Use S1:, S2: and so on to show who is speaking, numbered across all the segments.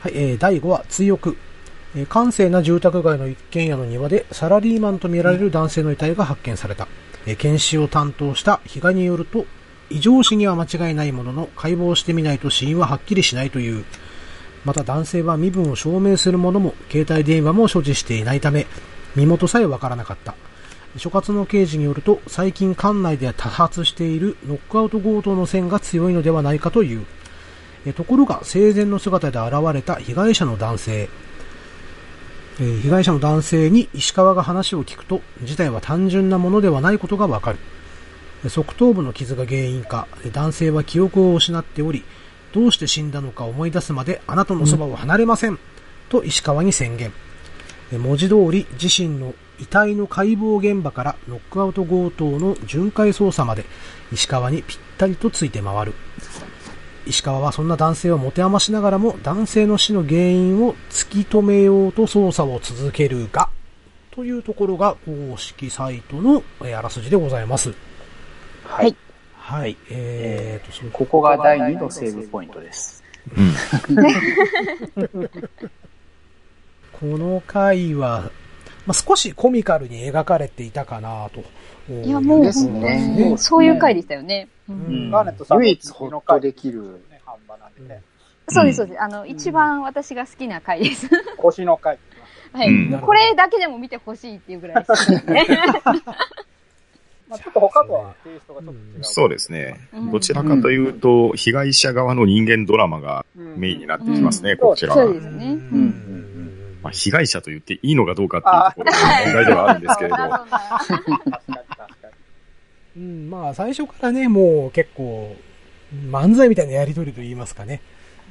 S1: はい、えー、第5話、追憶。えー、閑静な住宅街の一軒家の庭でサラリーマンとみられる男性の遺体が発見された。えー、検視を担当した比嘉によると、異常死には間違いないものの、解剖してみないと死因ははっきりしないという。また男性は身分を証明するものも、携帯電話も所持していないため、身元さえわからなかった。所轄の刑事によると、最近館内で多発しているノックアウト強盗の線が強いのではないかという。えところが、生前の姿で現れた被害者の男性。え、被害者の男性に石川が話を聞くと、事態は単純なものではないことがわかる。側頭部の傷が原因か、男性は記憶を失っており、どうして死んだのか思い出すまであなたのそばを離れません、うん、と石川に宣言。文字通り自身の遺体の解剖現場からノックアウト強盗の巡回捜査まで石川にぴったりとついて回る。石川はそんな男性を持て余しながらも男性の死の原因を突き止めようと捜査を続けるが、というところが公式サイトのあらすじでございます。
S2: はい。
S1: はい。えー、
S2: と、ここが第2のセーブポイントです。うん。
S1: この回は、まあ、少しコミカルに描かれていたかなと。
S3: いや、もう、ですね、そういう回でしたよね。
S2: うん。ガーネットさん唯一ほっとできる、
S3: そうです、そうです。あの、一番私が好きな回です。
S2: 腰の回。
S3: はい、これだけでも見てほしいっていうぐらい好きですね。
S2: まあ、ちょっと他とはテイストがちょっと違う。
S4: そうですね。どちらかというと、被害者側の人間ドラマがメインになってきますね、こちらは。
S3: そうですね。うん
S4: まあ、被害者と言っていいのかどうかっていうところが問題ではあるんですけれど。
S1: うん、まあ、最初からね、もう結構、漫才みたいなやりとりと言いますかね。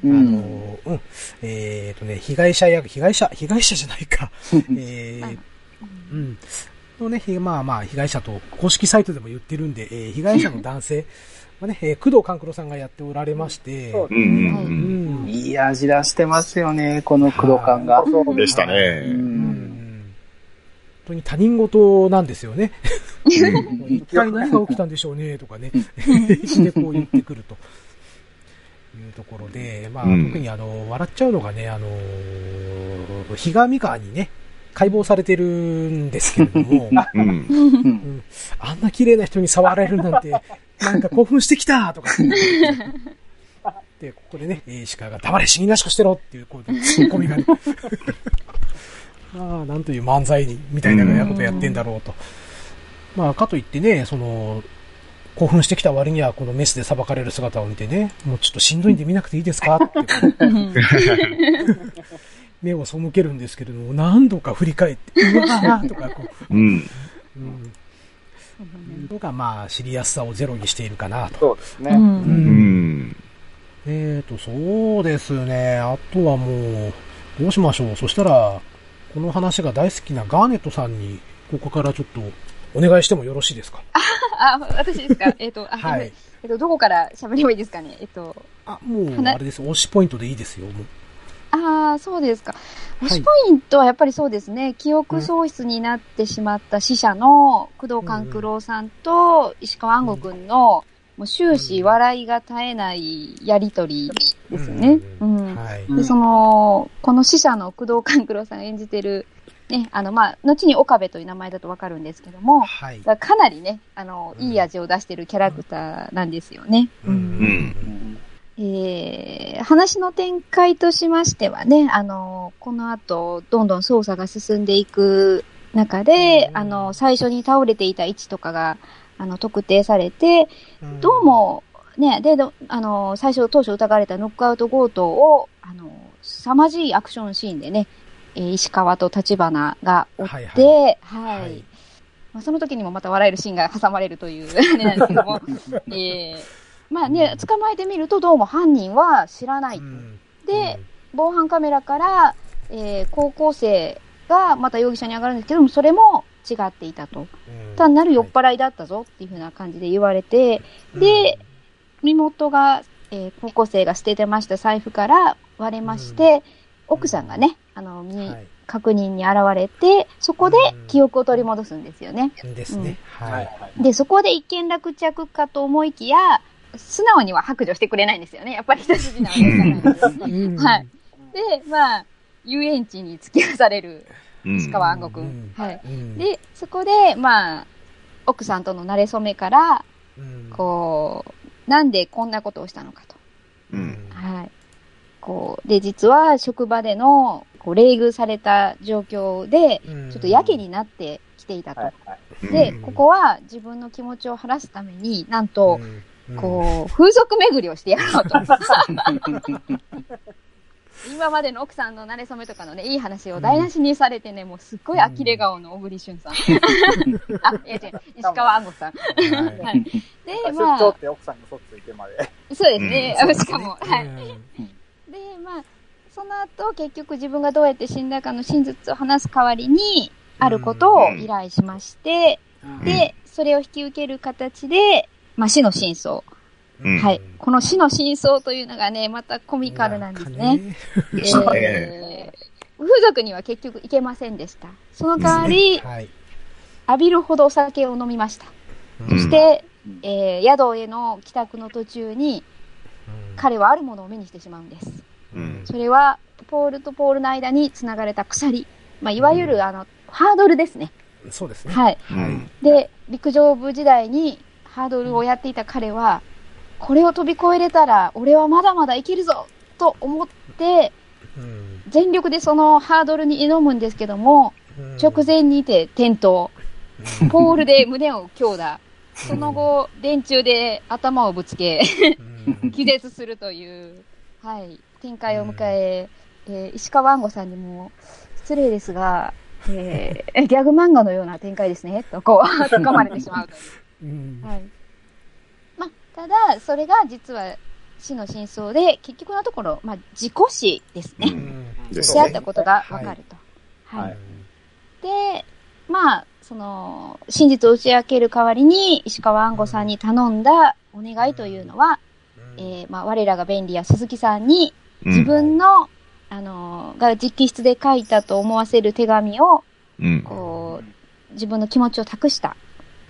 S1: あの、うん、えっ、ー、とね、被害者や、被害者、被害者じゃないか。えー、うん。のね、まあまあ、被害者と公式サイトでも言ってるんで、えー、被害者の男性、まあね、えー、工藤官九郎さんがやっておられまして、う
S2: ん、いい味出してますよね、この工藤官が。
S4: でしたね。う
S1: ん、本当に他人事なんですよね。一体何が起きたんでしょうね、とかね、してこう言ってくると。いうところで、まあ、うん、特にあの、笑っちゃうのがね、あの、比嘉美川にね、解剖されてるんですけれども、うん、うん、あんな綺麗な人に触られるなんて、なんか興奮してきたとか。で、ここでね、石川が黙れ死になしくしてろっていう、こう、ツッコミがね。まあ、なんという漫才みたいなことやってんだろうと。まあ、かといってね、その、興奮してきた割には、このメスで裁かれる姿を見てね、もうちょっとしんどいんで見なくていいですか？って。目を背けるんですけれども、何度か振り返って、うわーとかこう、うん。うんのが、まあ、知りやすさをゼロにしているかなと。
S2: そうですね。うん。
S1: えっ、ー、と、そうですね。あとはもう、どうしましょう。そしたら、この話が大好きなガーネットさんに、ここからちょっと、お願いしてもよろしいですか？
S3: あ、私ですか？えっ、と、はい。えっ、と、どこから喋ればいいですかね？えっ、と。
S1: あ、もう、あれです。推しポイントでいいですよ。もう
S3: ああ、そうですか。推しポイントはやっぱりそうですね、記憶喪失になってしまった死者の工藤官九郎さんと石川安吾くんの、もう終始笑いが絶えないやりとりですよね。うん。で、その、この死者の工藤官九郎さんが演じてる、ね、あの、まあ、後に岡部という名前だとわかるんですけども、はい、かなりね、あの、いい味を出してるキャラクターなんですよね。うん。うんえー、話の展開としましてはね、あの、この後、どんどん捜査が進んでいく中で、あの、最初に倒れていた位置とかが、あの、特定されて、どうも、ね、で、あの、最初当初疑われたノックアウト強盗を、あの、凄まじいアクションシーンでね、えー、石川と立花が追って、はい、はい。はい。はい。まあ、その時にもまた笑えるシーンが挟まれるという、ね、なんですけども、えーまあね、捕まえてみるとどうも犯人は知らない。うん、で、防犯カメラから、えー、高校生がまた容疑者に上がるんですけども、それも違っていたと。単なる酔っ払いだったぞっていうふうな感じで言われて、で、身元が、えー、高校生が捨ててました財布から割れまして、奥さんがね、あの、に、はい、確認に現れて、そこで記憶を取り戻すんですよね。
S1: ですね。
S3: はい。で、そこで一見落着かと思いきや、素直には白状してくれないんですよね。やっぱり一筋縄ではい。で、まあ、遊園地に突き出される
S4: うん
S3: 石川暗号く
S1: うん
S3: ん。はい。
S1: うん、
S3: で、そこで、まあ、奥さんとの馴れ初めから、
S1: うん、
S3: こう、なんでこんなことをしたのかと。
S4: うん。
S3: はい。こう、で、実は職場での、こう、冷遇された状況で、
S1: うん、
S3: ちょっとやけになってきていたと。
S2: はいはい。
S3: で、
S1: うん
S3: ここは自分の気持ちを晴らすために、なんと、
S1: うん、
S3: こう、風俗巡りをしてやろうと。今までの奥さんの馴れ初めとかのね、いい話を台無しにされてね、もうすっごい呆れ顔の小栗旬さん。あ、いや違う、石川暗号さん。
S1: はい
S3: はい。で、
S5: 出
S3: まあ、
S5: 張って奥さんに嘘ついてまで。
S3: そうですね。
S4: うん
S3: あしかも、はい。
S1: うん
S3: で、まあ、その後、結局自分がどうやって死んだかの真実を話す代わりに、あることを依頼しまして、で、それを引き受ける形で、まあ、死の真相。
S4: うん
S3: はい。この死の真相というのがね、またコミカルなんですね。え
S4: ですね
S3: ー風俗には結局行けませんでした。その代わり、
S1: はい。
S3: 浴びるほどお酒を飲みました。そして、えー宿への帰宅の途中に、彼はあるものを目にしてしまうんです。
S4: うん。
S3: それは、ポールとポールの間に繋がれた鎖。まあ、いわゆる、あの、ハードルですね。
S1: そうですね。
S3: はい。
S4: うん。
S3: で、陸上部時代にハードルをやっていた彼は、これを飛び越えれたら、俺はまだまだいけるぞと思って、
S1: うん
S3: 全力でそのハードルに挑むんですけども、
S1: うん
S3: 直前にて転倒。ポールで胸を強打。その後、電柱で頭をぶつけ、
S1: うん
S3: 気絶するという、はい、展開を迎え、えー石川安吾さんにも、失礼ですが、えーギャグ漫画のような展開ですね、とこう、突っ込まれてしまうという。
S1: うん
S3: はい。まあ、ただ、それが実は死の真相で、結局のところ、まあ、事故死ですね。
S1: うん。
S4: です
S3: であったことがわかると。はい。
S2: はい。
S3: で、まあ、その、真実を打ち明ける代わりに、石川安吾さんに頼んだお願いというのは、えーまあ、我らが便利や鈴木さんに、自分の、あのーが直筆で書いたと思わせる手紙を、
S4: うん。
S3: こう、自分の気持ちを託した、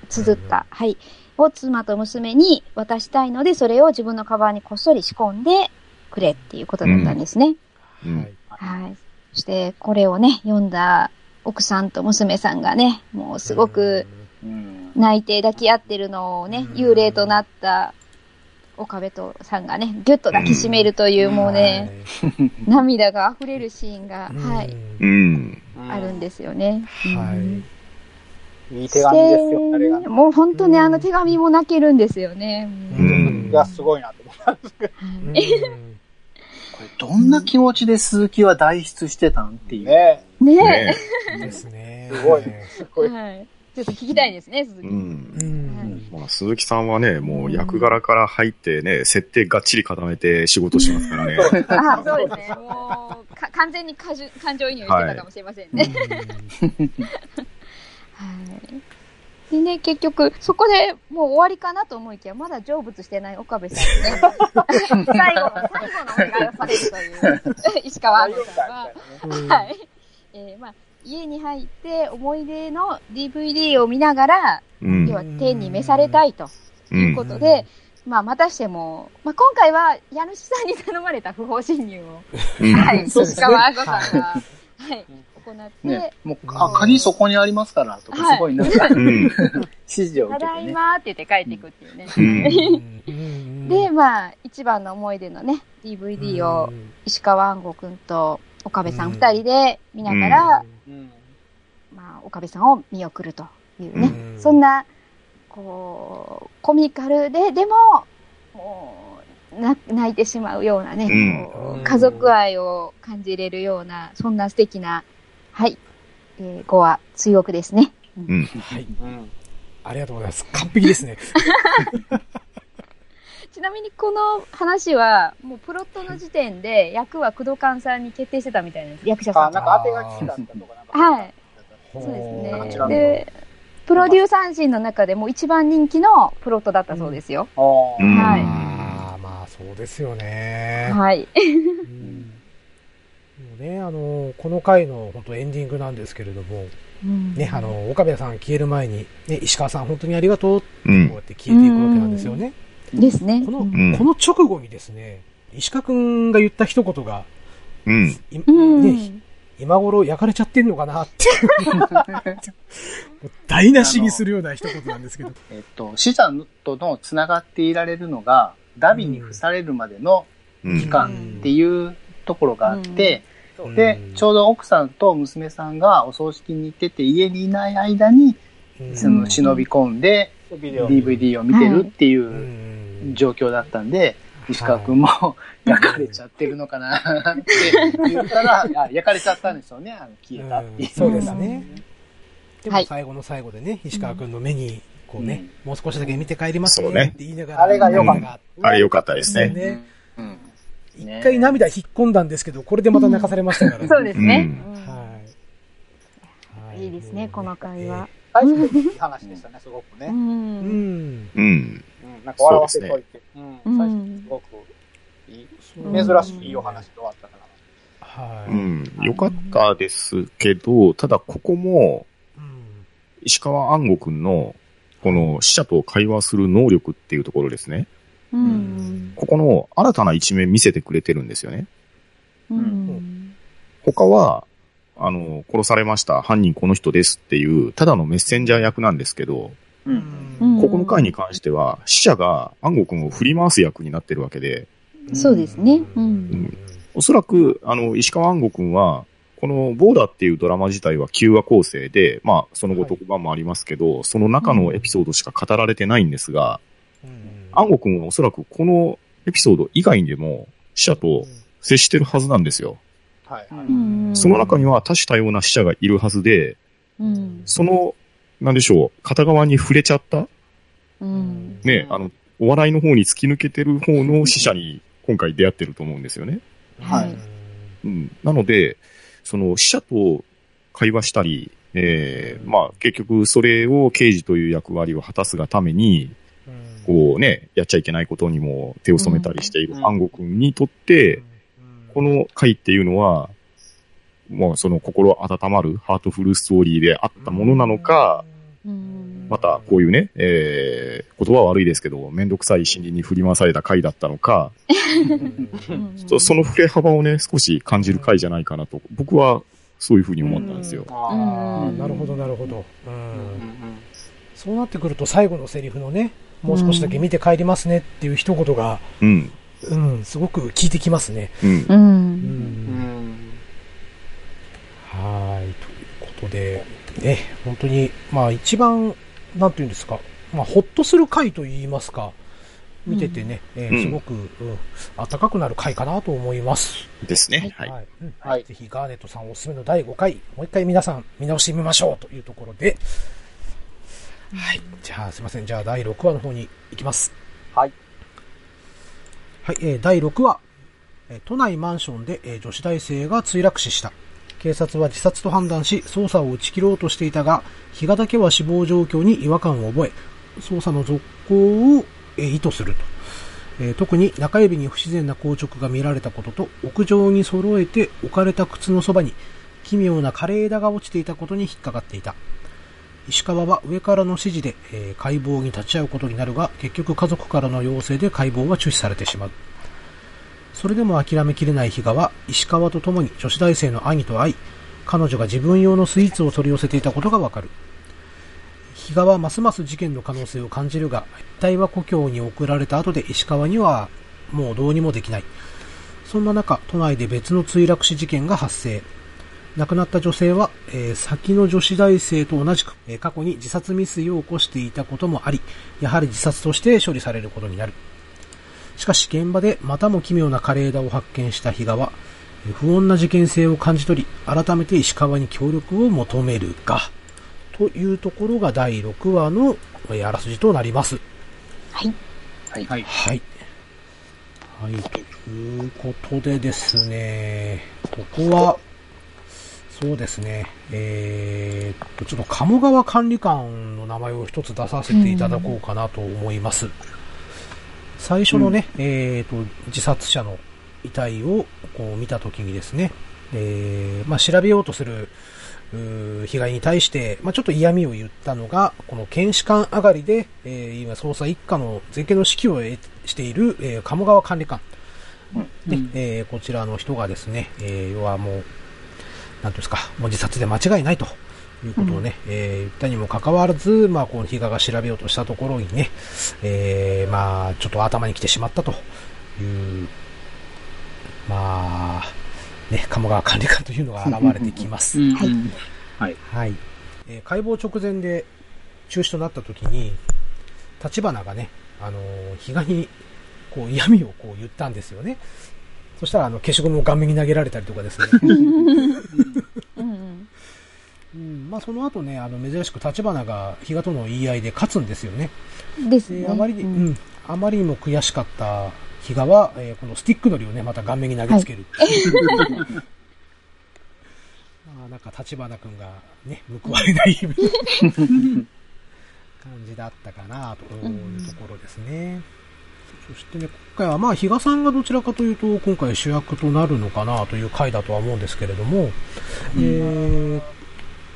S3: 綴った、はい、を妻と娘に渡したいので、それを自分のカバンにこっそり仕込んでくれっていうことだったんですね。
S4: うん。
S3: はい。そして、これをね、読んだ奥さんと娘さんがね、もうすごく
S2: うん。
S3: 泣いて抱き合ってるのをね、幽霊となった岡部とさんがね、ぎゅっと抱きしめるという、もうね、涙が溢れるシーンが、はい、
S4: うん。
S3: あるんですよね。
S1: はい
S3: うん
S5: いい手紙ですよ、あれが
S3: で。もう本当ね、あの手紙も泣けるんですよね。
S4: うん
S5: いや、すごいなと思った。
S3: はい
S2: これどんな気持ちで鈴木は代筆してたんっていう。
S5: ね
S3: ね
S4: ね
S1: うんですね。
S5: すごいすご
S3: え。
S5: い。
S3: はい。ちょっと聞きたいですね、鈴木。
S4: うん。
S1: うん
S4: まあ、鈴木さんはね、もう役柄から入ってね、設定がっちり固めて仕事してますからね。
S3: あ、そうですね。もう、か完全に感情感情移入してたかもしれませんね。はい。でね、結局、そこでもう終わりかなと思いきや、まだ成仏してない岡部さんにね、最後の、最後のお願いをされるという、石川杏さんは、はい。えーまあ、家に入って思い出の DVD を見ながら、
S4: うん
S3: 要。は天に召されたいと
S4: う。
S3: いうんことで、まあ、またしても、まあ、今回は家主さんに頼まれた不法侵入を、
S4: うん
S3: はい、石川杏さんが、はい、行って、
S2: ね、もう、あ、鍵そこにありますから、とか、すごいなんか、
S4: うん。
S2: 指示を
S3: ただ
S2: 受けてね。
S3: いまーって言って帰っていくっていうね。
S1: うん。
S3: で、まあ、一番の思い出のね、DVD を石川安吾くんと岡部さん
S1: うん。
S3: 二人で見ながら、
S5: うん。
S3: まあ、岡部さんを見送るというね、
S1: うん。
S3: そんな、こう、コミカルで、でも、もう、な泣いてしまうようなね、
S4: うん。
S3: 家族愛を感じれるような、そんな素敵な、はい、えー、5話、追憶ですね。
S4: うん。
S1: はい。
S5: うん。
S1: ありがとうございます。完璧ですね。
S3: ちなみにこの話は、もうプロットの時点で役は工藤勘さんに決定してたみたいなんです、役者さ
S5: あ、
S3: んが。
S5: なんか当てが聞きだったとかなんか。
S3: はい。
S1: そ
S3: そうですね。で、プロデューサー陣の中でも一番人気のプロットだったそうですよ。
S4: うん
S3: はい
S1: ああ、まあそうですよね。
S3: はい。
S1: ね、あの、この回の本当エンディングなんですけれども、ね、あの、岡部さん消える前に、ね、石川さん本当にありがとうってこう
S4: うん
S1: やって消えていくわけなんですよね。
S3: ですね。
S1: この、
S3: うん
S4: うん
S1: この直後にですね、石川くんが言った一言が、
S4: うん。
S1: ね、今頃焼かれちゃってんのかなって。台無しにするような一言なんですけど。
S2: えっと、死者との繋がっていられるのが、ダビに付されるまでの
S4: うん。
S2: 期間っていうところがあって、
S1: うん
S2: で、ちょうど奥さんと娘さんがお葬式に行ってて家にいない間に、
S1: うん。
S2: その忍び込んで。DVD を見てるっていう
S1: うん
S2: 状況だったんで、石川くんも 焼かれちゃってるのかなって言ったら、あ焼かれちゃったんですよね、あの消えたっていう。
S1: うん。そうですね。で
S3: はい。
S1: も最後の最後でね、石川くんの目に、こうね、もう少しだけ見て帰ります
S4: ね
S1: ね。って言いながら。
S5: あれが良かった。
S4: あれ良かったですね。
S1: ね。
S2: うん
S1: 一回涙引っ込んだんですけど、これでまた泣かされましたからね。
S3: そうですね。
S1: はい。はい
S3: いいですね、この会話。
S5: 最初いい話でしたね、すごく
S3: う
S5: ね。
S1: うん。
S3: ん。
S4: うん。
S5: うん。なんか笑わせといて。うん。
S3: うん
S5: 最初すごくいい、珍しくいいお話で終わったから。
S1: はい。
S4: うん。良かったですけど、ただここも、
S1: うん
S4: 石川安吾くんの、この死者と会話する能力っていうところですね。
S3: うん。
S4: ここの新たな一面見せてくれてるんですよね。
S3: うん。
S4: 他は、あの、殺されました、犯人この人ですっていう、ただのメッセンジャー役なんですけど、
S2: うん。
S3: うん
S4: ここの回に関しては、死者が安吾くんを振り回す役になってるわけで、
S3: そうですね。う。
S1: うんん
S4: おそらく、あの、石川安吾くんは、このボーダーっていうドラマ自体は9話構成で、まあ、その後特番もありますけど、その中のエピソードしか語られてないんですが、安吾くんはおそらくこのエピソード以外にでも、死者と接してるはずなんですよ。
S5: はい。
S4: その中には多種多様な死者がいるはずで、
S3: うん。
S4: その、なんでしょう、片側に触れちゃった、
S3: うん。
S4: ね、あの、お笑いの方に突き抜けてる方の死者に今回出会ってると思うんですよね。
S2: はい
S4: うん。なので、その死者と会話したり、えー、まあ結局それを刑事という役割を果たすがために、こうね、やっちゃいけないことにも手を染めたりしている
S2: うん
S4: 安吾くんにとって、この回っていうのは、もうその心温まるハートフルストーリーであったものなのか、
S3: うん。
S4: またこういうね、えー、言葉は悪いですけど、めんどくさい心理に振り回された回だったのか、
S3: うん
S4: そその触れ幅をね、少し感じる回じゃないかなと、僕はそういうふうに思ったんですよ。
S5: あ
S1: ああ、なるほど、なるほど。うん。そうなってくると最後のセリフのね、もう少しだけ見て帰りますねっていう一言が、
S4: うん。
S1: うん、すごく効いてきますね。
S4: うん。
S3: う。
S1: うん
S5: ーうん。
S1: はい、ということで、ね、本当に、まあ一番、なんていうんですか、まあほっとする回と言いますか、見ててね、えー
S4: うん
S1: すごく、うん、暖かくなる回かなと思います。
S4: ですね。はい。
S1: はい。うん
S5: はい
S1: ぜひガーネットさんおすすめの第5回、もう一回皆さん見直してみましょうというところで、はい。じゃあすいません。じゃあ第6話の方に行きます。
S5: はい。
S1: はい、えー第6話。えー都内マンションで、えー女子大生が墜落死した。警察は自殺と判断し、捜査を打ち切ろうとしていたが、比嘉だけは死亡状況に違和感を覚え、捜査の続行を、えー意図すると。えー特に中指に不自然な硬直が見られたことと、屋上に揃えて置かれた靴のそばに、奇妙な枯れ枝が落ちていたことに引っかかっていた。石川は上からの指示で、えー解剖に立ち会うことになるが、結局家族からの要請で解剖は中止されてしまう。それでも諦めきれない比嘉は、石川と共に女子大生の兄と会い、彼女が自分用のスイーツを取り寄せていたことがわかる。比嘉はますます事件の可能性を感じるが、遺体は故郷に送られた後で石川にはもうどうにもできない。そんな中、都内で別の墜落死事件が発生。亡くなった女性は、えー先の女子大生と同じく、えー過去に自殺未遂を起こしていたこともあり、やはり自殺として処理されることになる。しかし現場でまたも奇妙な枯れ枝を発見した比嘉は、えー不穏な事件性を感じ取り、改めて石川に協力を求めるが、というところが第6話のえーあらすじとなります。
S3: はい。
S2: はい。
S1: はい。はい、ということでですね、ここは、そうですね、えーっと、ちょっと鴨川管理官の名前を一つ出させていただこうかなと思います。最初のね、えーっと、自殺者の遺体をこう見たときにですね、えーまあ、調べようとする、被害に対して、まあ、ちょっと嫌味を言ったのが、この検視官上がりで、えー今捜査一課の全権の指揮を得している、えー鴨川管理官。で、えーこちらの人がですね、えー要はもう、なんですか、もう自殺で間違いないということをね、えー言ったにもかかわらず、まあ、この比嘉が調べようとしたところにね、えーまあ、ちょっと頭に来てしまったという、まあ、ね、鴨川管理官というのが現れてきます。
S2: うん
S3: はい
S2: はい。
S1: はい。えー解剖直前で中止となった時に、立花がね、あのー比嘉に、こう、嫌味をこう言ったんですよね。そしたら、あの、消しゴムを顔面に投げられたりとかですね。
S3: うんうん。
S1: うん、まあ、その後ね、あの、珍しく立花が比嘉との言い合いで勝つんですよね。
S3: ですね。
S1: で、あまりに、
S3: う
S1: うんん、あまりにも悔しかった比嘉は、えーこのスティックのりをね、また顔面に投げつけるっていう。まあ、なんか立花くんがね、報われない 感じだったかなというところですね。そしてね、今回はまあ、比嘉さんがどちらかというと、今回主役となるのかなという回だとは思うんですけれども、えーっ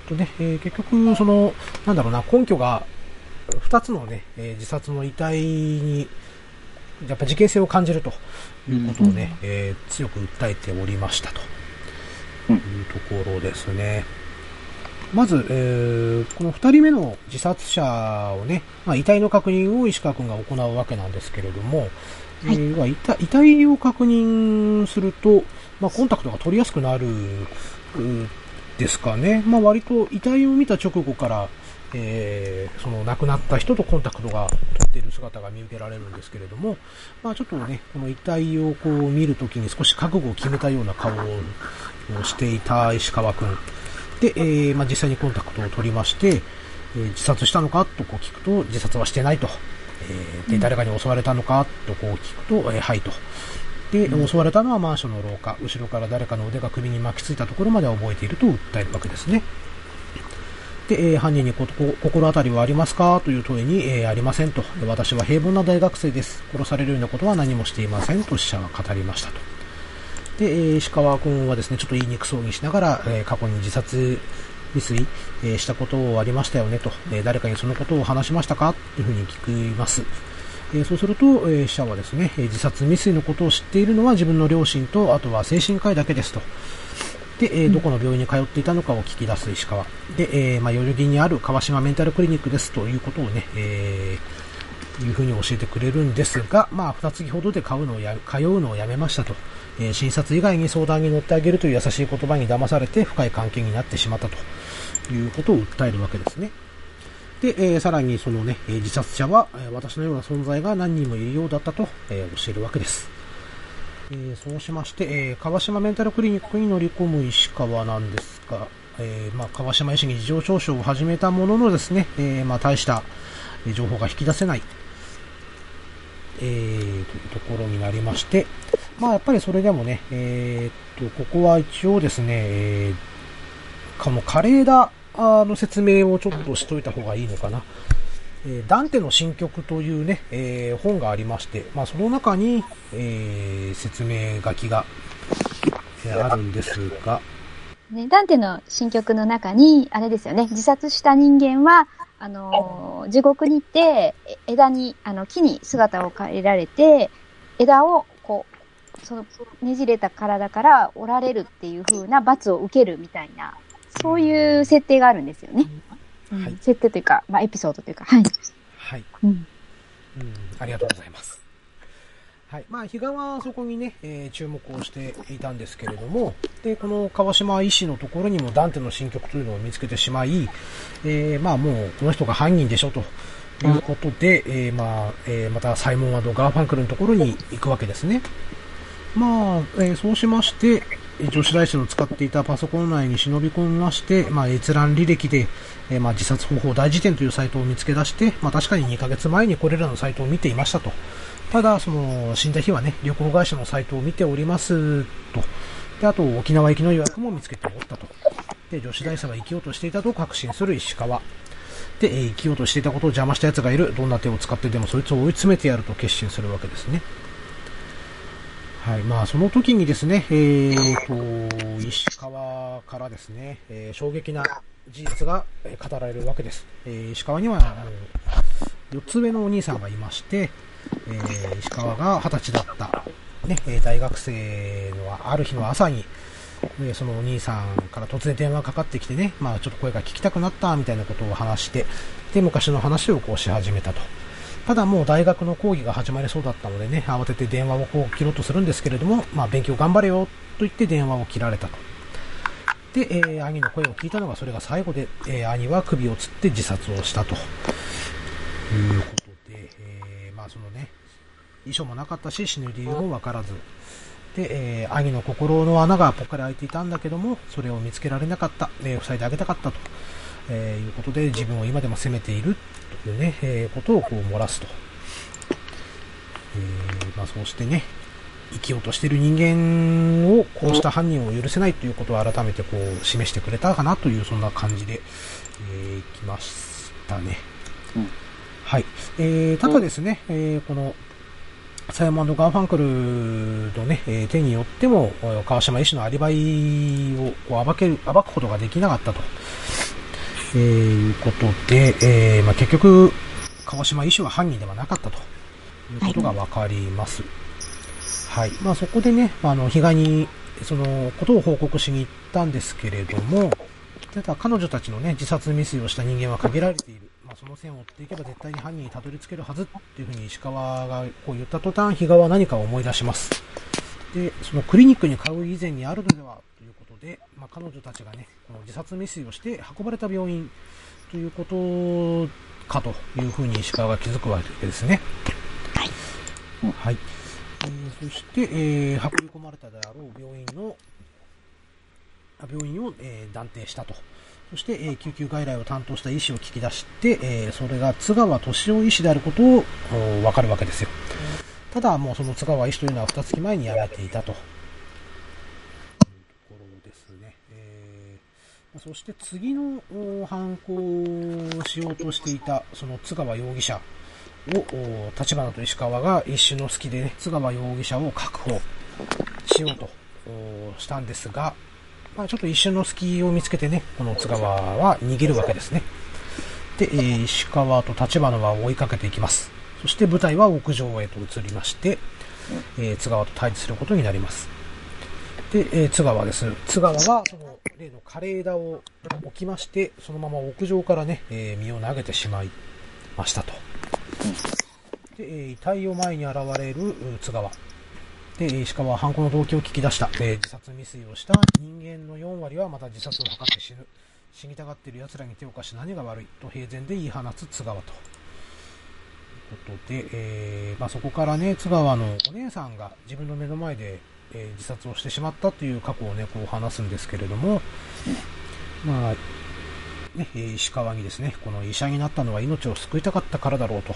S1: とね、えー結局、その、なんだろうな、根拠が、二つのね、えー自殺の遺体に、やっぱ事件性を感じるということをね、えー強く訴えておりましたと。いうところですね。まず、えーこの二人目の自殺者をね、まあ、遺体の確認を石川くんが行うわけなんですけれども、えーまあ遺体を確認すると、まあ、コンタクトが取りやすくなる、うですかね。まあ、割と遺体を見た直後から、えーその亡くなった人とコンタクトが取っている姿が見受けられるんですけれども、まあちょっとね、この遺体をこう見るときに少し覚悟を決めたような顔をしていた石川くん。で、えーまあ実際にコンタクトを取りまして、えー自殺したのかとこう聞くと、自殺はしてないと。えーで、誰かに襲われたのかとこう聞くと、えーはいと。で、襲われたのはマンションの廊下、後ろから誰かの腕が首に巻きついたところまでは覚えていると訴えるわけですね。で、えー犯人にここ心当たりはありますかという問いに、えーありませんと。私は平凡な大学生です。殺されるようなことは何もしていませんと死者は語りましたと。で、えー石川君はですね、ちょっと言いにくそうにしながら、えー過去に自殺未遂、えーしたことありましたよねと、えー誰かにそのことを話しましたか？というふうに聞きます。えーそうすると、えー死者はですね、えー自殺未遂のことを知っているのは自分の両親と、あとは精神科医だけですと。で、えーどこの病院に通っていたのかを聞き出す石川。で、えーまあ、代々木にある川島メンタルクリニックですということをね、えーいうふうに教えてくれるんですが、まあ、二月ほどで買うのをや、通うのをやめましたと。えー診察以外に相談に乗ってあげるという優しい言葉に騙されて深い関係になってしまったということを訴えるわけですね。で、えーさらにそのね、え自殺者は、え私のような存在が何人もいるようだったと、えー教えるわけです。えーそうしまして、えー川島メンタルクリニックに乗り込む石川なんですが、えーまあ、川島医師に事情聴取を始めたもののですね、えーまあ、大したえ情報が引き出せない、えーというところになりまして、まあ、やっぱりそれでもね、えーっと、ここは一応ですね、えーこのカレーあの説明をちょっとしといた方がいいのかな。えーダンテの新曲というね、えー本がありまして、まあ、その中に、えー説明書きが、えーあるんですが、
S3: ね、ダンテの新曲の中に、あれですよね、自殺した人間は、あのー地獄に行って、え枝に、あの、木に姿を変えられて、枝を、こう、その、ねじれた体から折られるっていう風な罰を受けるみたいな、そういう設定があるんですよね。うん
S1: はい
S3: 設定というか、まあ、エピソードというか、はい。
S1: はい。
S3: うん。
S1: うん、ありがとうございます。はい。まあ、比嘉はそこにね、えー注目をしていたんですけれども、で、この川島医師のところにもダンテの新曲というのを見つけてしまい、えーまあもうこの人が犯人でしょということで、えーまあ、えーまたサイモンガーファンクルのところに行くわけですね。まあ、えーそうしまして、えー女子大生の使っていたパソコン内に忍び込みまして、まあ、閲覧履歴で、えーまあ、自殺方法大辞典というサイトを見つけ出して、まあ、確かに2ヶ月前にこれらのサイトを見ていましたと。ただ、その、死んだ日はね、旅行会社のサイトを見ておりますと。で、あと、沖縄行きの予約も見つけておったと。で、女子大生は生きようとしていたと確信する石川。で、えー生きようとしていたことを邪魔した奴がいる。どんな手を使ってでもそいつを追い詰めてやると決心するわけですね。はい。まあ、その時にですね、えーと、石川からですね、えー衝撃な事実が語られるわけです。えー石川には、あの4つ上のお兄さんがいまして、えー石川が20歳だったね、大学生のある日の朝に、えーそのお兄さんから突然電話かかってきてね、まあちょっと声が聞きたくなったみたいなことを話して、で、昔の話をこうし始めたと。ただもう大学の講義が始まりそうだったのでね、慌てて電話をこう切ろうとするんですけれども、まあ勉強頑張れよと言って電話を切られたと。で、えー兄の声を聞いたのがそれが最後で、えー兄は首をつって自殺をしたと。いうことで、えーまあそのね、遺書もなかったし死ぬ理由もわからず、で、えー兄の心の穴がぽっかり開いていたんだけども、それを見つけられなかった、えー塞いであげたかったと、えーいうことで自分を今でも責めているというね、えーことをこう漏らすと。えーまあそうしてね、生きようとしている人間を殺した犯人を許せないということを改めてこう示してくれたかなというそんな感じで、えー、きましたね。
S2: うん
S1: はい。えー、ただですね、えー、この、サイモンガーファンクルのね、えー手によっても、えー川島医師のアリバイをこう暴ける、暴くことができなかったと。えーいうことで、えーまあ、結局、川島医師は犯人ではなかったということがわかります。はい。まあ、そこでね、あの、被害に、その、ことを報告しに行ったんですけれども、ただ彼女たちのね、自殺未遂をした人間は限られている。まあ、その線を追っていけば絶対に犯人にたどり着けるはずっていうふうに石川がこう言った途端、比嘉は何かを思い出します。で、そのクリニックに通う以前にあるのではで、まあ、彼女たちがね、この自殺未遂をして運ばれた病院ということかというふうに石川が気づくわけですね。
S3: はい。
S1: はい。えーそして、えー運び込まれたであろう病院の、あ病院を、えー断定したと。そして、えー救急外来を担当した医師を聞き出して、えーそれが津川敏夫医師であることをおわかるわけですよ。ただ、もうその津川医師というのは2月前に辞めていたと。いうところですね。えーまあそして次の犯行をしようとしていた、その津川容疑者を、立花と石川が一瞬の隙でね、津川容疑者を確保しようとしたんですが、まあ、ちょっと一瞬の隙を見つけてね、この津川は逃げるわけですね。で、石川と立花は追いかけていきます。そして舞台は屋上へと移りまして、え津川と対峙することになります。で、えー津川です。津川は、その、例の枯れ枝を置きまして、そのまま屋上からね、えー身を投げてしまいましたと。で、えー遺体を前に現れる津川。で、石川は犯行の動機を聞き出した。えー自殺未遂をした人間の4割はまた自殺を図って死ぬ。死にたがっている奴らに手を貸し何が悪いと平然で言い放つ津川と。ということで、えーまあ、そこからね、津川のお姉さんが自分の目の前で、えー自殺をしてしまったという過去をね、こう話すんですけれども、まあ、ね、えー石川にですね、この医者になったのは命を救いたかったからだろうと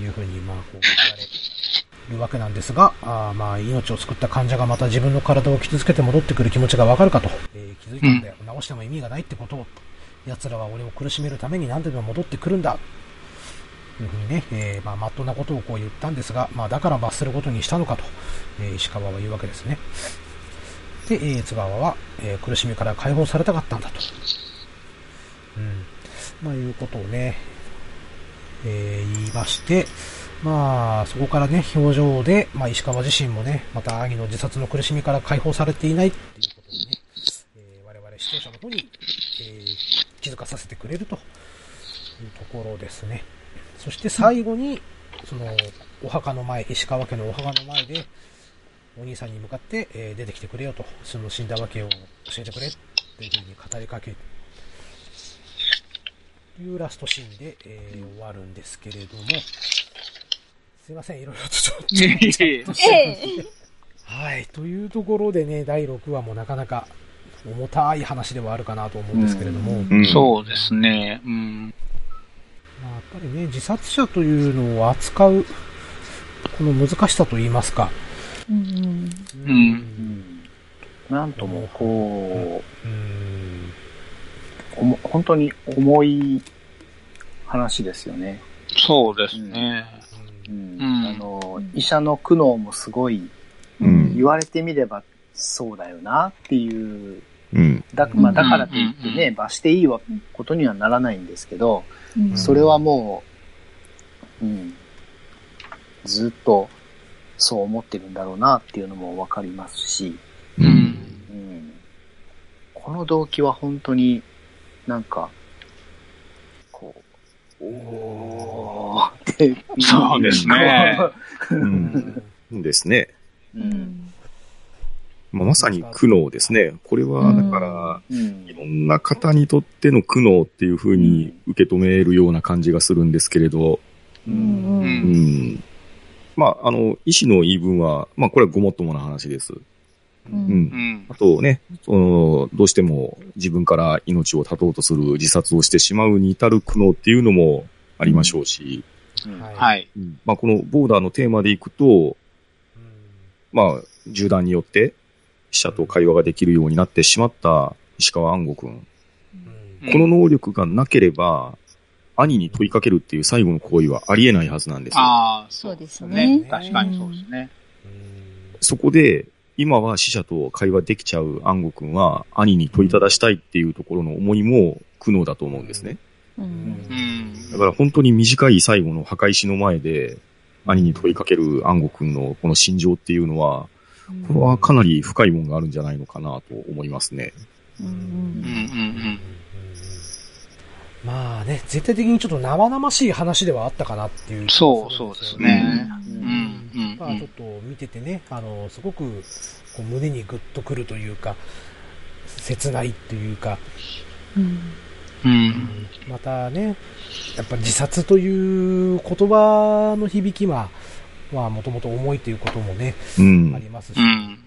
S1: いうふうに、まあ、こう言われるわけなんですが、あーまあ、命を救った患者がまた自分の体を傷つけて戻ってくる気持ちがわかるかと、えー気づいたんだよ。治しても意味がないってことを、奴らは俺を苦しめるために何度でも戻ってくるんだ。というふうにね、えーまあ、まっとうなことをこう言ったんですが、まあ、だから罰することにしたのかと、えー石川は言うわけですね。で、えー津川は、えー苦しみから解放されたかったんだと。うん。まあ、いうことをね、えー言いまして、まあ、そこからね、表情で、まあ、石川自身もね、また兄の自殺の苦しみから解放されていないっていうことでね、えー我々視聴者の方に、えー気づかさせてくれるというところですね。そして最後に、その、お墓の前、石川家のお墓の前で、お兄さんに向かって、えー出てきてくれよと、その死んだわけを教えてくれっていうふうに語りかける。というラストシーンで、えー終わるんですけれども、すいません、いろいろとちょっと。
S5: いえいえ
S3: ええ。
S1: はい。というところでね、第6話もなかなか重たい話ではあるかなと思うんですけれども、
S2: うん
S4: うん
S5: そうですね。うん。
S1: まあ、やっぱりね、自殺者というのを扱う、この難しさといいますか。
S3: うん
S5: うん
S2: うんなんともこ
S1: うーん。
S2: う、おも本当に重い話ですよね。
S5: そうですね。
S2: うん
S5: うん
S2: あの、医者の苦悩もすごい、
S4: うん。
S2: 言われてみればそうだよなっていう、
S4: うん。
S2: だ,、まあ、だからといってね、罰していいわことにはならないんですけど、
S3: うん
S2: それはもう、うん、ずっとそう思ってるんだろうなっていうのもわかりますし、
S5: うん。
S2: うん、この動機は本当になんか、こう、おーって。
S5: そうですね
S4: うん。ですね。
S2: う。
S3: うんん。
S4: まあ、まさに苦悩ですね。これは、だから、
S2: うん
S4: いろんな方にとっての苦悩っていうふうに受け止めるような感じがするんですけれど、
S2: う。
S3: うん
S5: うん
S4: うん。まあ、あの、医師の言い分は、まあ、これはごもっともな話です。
S3: う
S4: うん。
S3: ん。
S5: うん
S4: あ。とね、その、どうしても自分から命を絶とうとする自殺をしてしまうに至る苦悩っていうのもありましょうし、
S1: はい。
S4: まあ、このボーダーのテーマでいくと、まあ、銃弾によって死者と会話ができるようになってしまった石川安吾くん。
S1: うん
S4: この能力がなければ、兄に問いかけるっていう最後の行為はありえないはずなんですよ。
S5: ああ、
S3: そうですね
S5: ね。確かにそうですね。
S4: そこで、今は死者と会話できちゃう安吾くんは、兄に問いただしたいっていうところの思いも苦悩だと思うんですね。
S3: うん。
S5: うん。
S4: だから本当に短い最後の墓石の前で、兄に問いかける安吾くんのこの心情っていうのは、これはかなり深いものがあるんじゃないのかなと思いますね。
S3: うん
S5: うんうん
S1: まあね、絶対的にちょっと生々しい話ではあったかなっていう。
S5: そうそうですね。
S2: う
S5: うんん。うん。
S1: まあちょっと見ててね、あの、すごくこう胸にグッとくるというか、切ないっていうか、
S3: うん。
S5: うん。
S1: またね、やっぱ自殺という言葉の響きは、まあもともと重いということもね、
S4: うん。で
S1: ありますし、
S5: うん。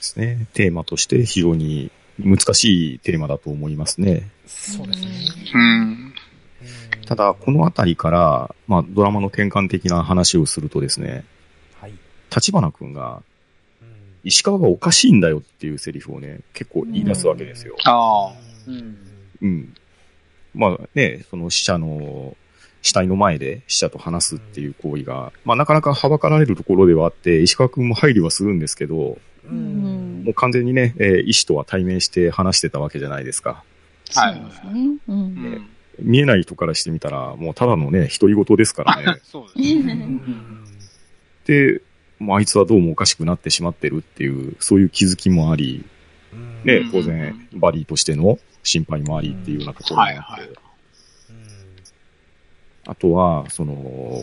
S4: すね。テーマとして非常に難しいテーマだと思いますね。
S1: そうですね。
S5: うん。
S4: ただ、このあたりから、まあ、ドラマの転換的な話をするとですね、
S1: はい。
S4: 立花くんが、
S1: うん
S4: 石川がおかしいんだよっていうセリフをね、結構言い出すわけですよ。
S5: ああ。
S2: うん。
S4: うん。まあね、その死者の、死体の前で死者と話すっていう行為が、まあなかなかはばかられるところではあって、石川くんも配慮はするんですけど、
S1: うん
S4: もう完全にね、えー医師とは対面して話してたわけじゃないですか。
S5: はい
S3: そうですね。
S4: 見えない人からしてみたら、もうただのね、独り言ですからね。
S5: そうですね。
S4: で、もうあいつはどうもおかしくなってしまってるっていう、そういう気づきもあり、ね
S5: うん、
S4: 当然、バディとしての心配もありっていうようなところがあって、
S5: はいはい
S4: あとは、その、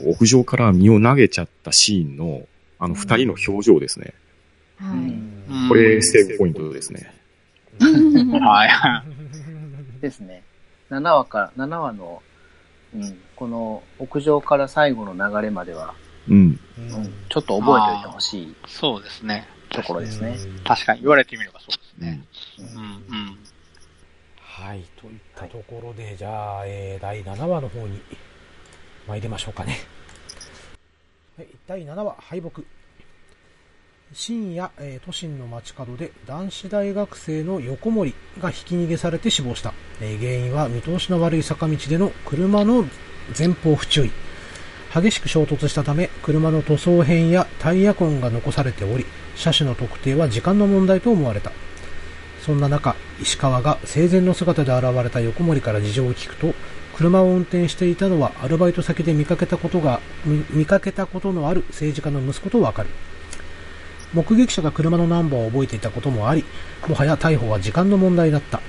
S4: 屋上から身を投げちゃったシーンの、あの二人の表情ですね。
S3: は
S5: うん
S4: これ、セーブポイントですね。
S3: い。
S5: はい。
S2: ですね。7話から、7話の、うん、この屋上から最後の流れまでは、
S4: うん。
S2: うんちょっと覚えておいてほしい
S5: そうですね。
S2: ところですね。
S5: 確かに言われてみればそうですね。
S2: うん
S5: うん。うん。
S1: はい、といったところで、じゃあ、えー、第7話の方に参りましょうかね。はい、第7話、敗北。深夜、えー都心の街角で男子大学生の横森がひき逃げされて死亡した。えー原因は見通しの悪い坂道での車の前方不注意。激しく衝突したため、車の塗装片やタイヤ痕が残されており、車種の特定は時間の問題と思われた。そんな中、石川が生前の姿で現れた横森から事情を聞くと、車を運転していたのはアルバイト先で見かけたことが、見かけたことのある政治家の息子とわかる。目撃者が車のナンバーを覚えていたこともあり、もはや逮捕は時間の問題だった。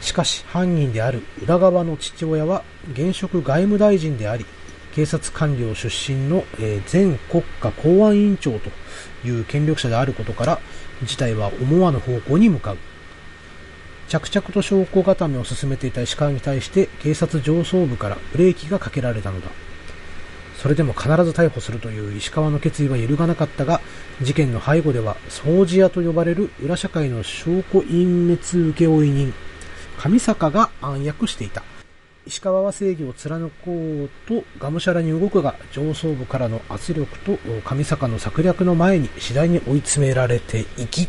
S1: しかし、犯人である裏側の父親は現職外務大臣であり、警察官僚出身の、えー前国家公安委員長という権力者であることから、事態は思わぬ方向に向かう。着々と証拠固めを進めていた石川に対して警察上層部からブレーキがかけられたのだ。それでも必ず逮捕するという石川の決意は揺るがなかったが、事件の背後では掃除屋と呼ばれる裏社会の証拠隠滅請負人、上坂が暗躍していた。石川は正義を貫こうとがむしゃらに動くが、上層部からの圧力と上坂の策略の前に次第に追い詰められていき、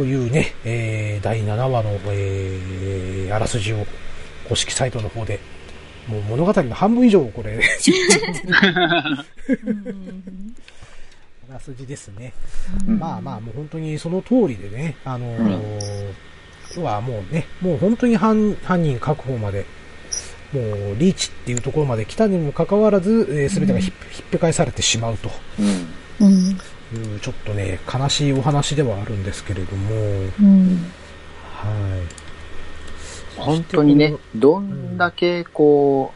S1: というね、えー、第7話の、えー、あらすじを公式サイトの方で、もう物語の半分以上をこれ、あらすじですね。まあまあ、もう本当にその通りでね、あのー要はもうね、もう本当に犯犯人確保まで、もうリーチっていうところまで来たにもかかわらず、えー、全てがひっひっぺ返されてしまうと
S2: うん。
S3: うん。
S1: いう、ちょっとね、悲しいお話ではあるんですけれども、
S3: うん。
S1: はい。
S2: 本当にね、どんだけこ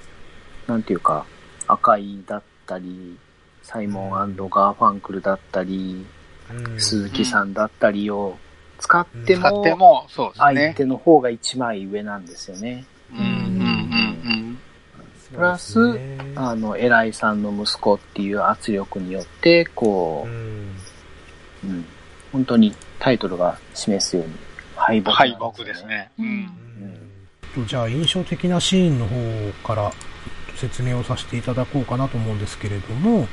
S2: う、なんていうか、赤いだったり、サイモンガーファンクルだったり、
S1: うん
S2: 鈴木さんだったりを使って
S5: 使
S2: も、
S5: っても、そうです
S2: 相
S5: ね。
S2: 手の方が一枚上なんですよね。
S5: うんうんうん
S2: プラスあの、偉いさんの息子っていう圧力によって、こ
S1: うん
S2: う、うん、本当にタイトルが示すように敗
S5: うん。
S2: 北、
S5: 敗北です。ね。う
S3: うん
S5: ん。
S1: とじゃあ印象的なシーンの方から説明をさせていただこうかなと思うんですけれども、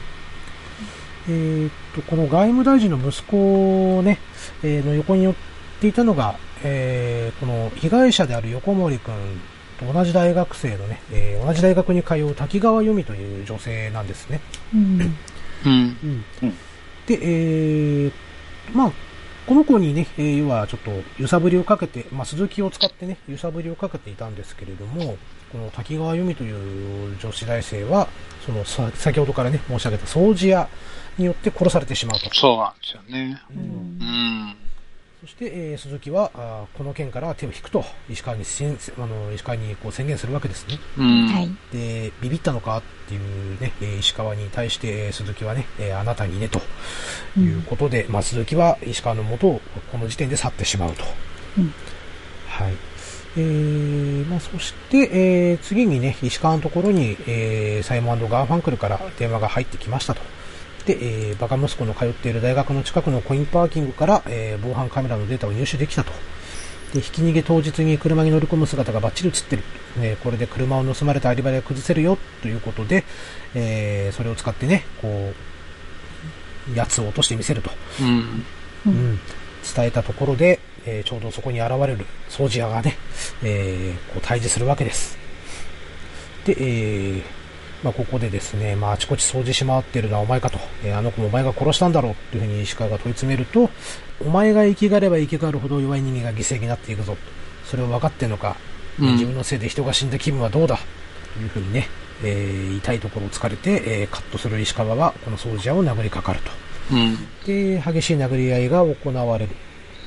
S1: えーっと、この外務大臣の息子ね、えーの横に寄っていたのが、えーこの被害者である横森くんと同じ大学生のね、えー同じ大学に通う滝川由美という女性なんですね。
S3: うん。
S5: うん。
S1: で、えー、まあ、この子にね、えー要はちょっと揺さぶりをかけて、まあ、鈴木を使ってね、揺さぶりをかけていたんですけれども、この滝川由美という女子大生は、そのさ、先ほどからね、申し上げた掃除屋によって殺されてしまうと。
S5: そうなんですよね。
S1: う
S3: うん
S5: うん。
S1: そして、えー鈴木はあーこの件から手を引くと、石川に宣あの石川にこう宣言するわけですね。
S5: うん。
S3: はい。
S1: で、ビビったのかっていうね、えー石川に対して、えー鈴木はね、えーあなたにね、ということで、まあ、鈴木は石川の元をこの時点で去ってしまうと。
S3: うん
S1: はい。えー、まあ、そして、えー、次にね、石川のところに、えー、サイモンガーファンクルから電話が入ってきましたと。で、えー、バカ息子の通っている大学の近くのコインパーキングから、えー、防犯カメラのデータを入手できたと。で、ひき逃げ当日に車に乗り込む姿がバッチリ映ってる。えーこれで車を盗まれたアリバイが崩せるよ、ということで、えーそれを使ってね、こう、やつを落としてみせると。
S5: うん。
S1: うん。伝えたところで、えーちょうどそこに現れる掃除屋がね、えーこう対峙するわけです。で、えーまあ、ここでですね、まあ、あちこち掃除し回ってるのはお前かと、えーあの子もお前が殺したんだろうというふうに石川が問い詰めると、お前が生きがれば生きがるほど弱い人間が犠牲になっていくぞ。それを分かってんのか、
S5: うん
S1: 自分のせいで人が死んだ気分はどうだ？というふうにね、えー痛いところを突かれて、えーカットする石川はこの掃除屋を殴りかかると。
S5: うん。
S1: で、激しい殴り合いが行われる。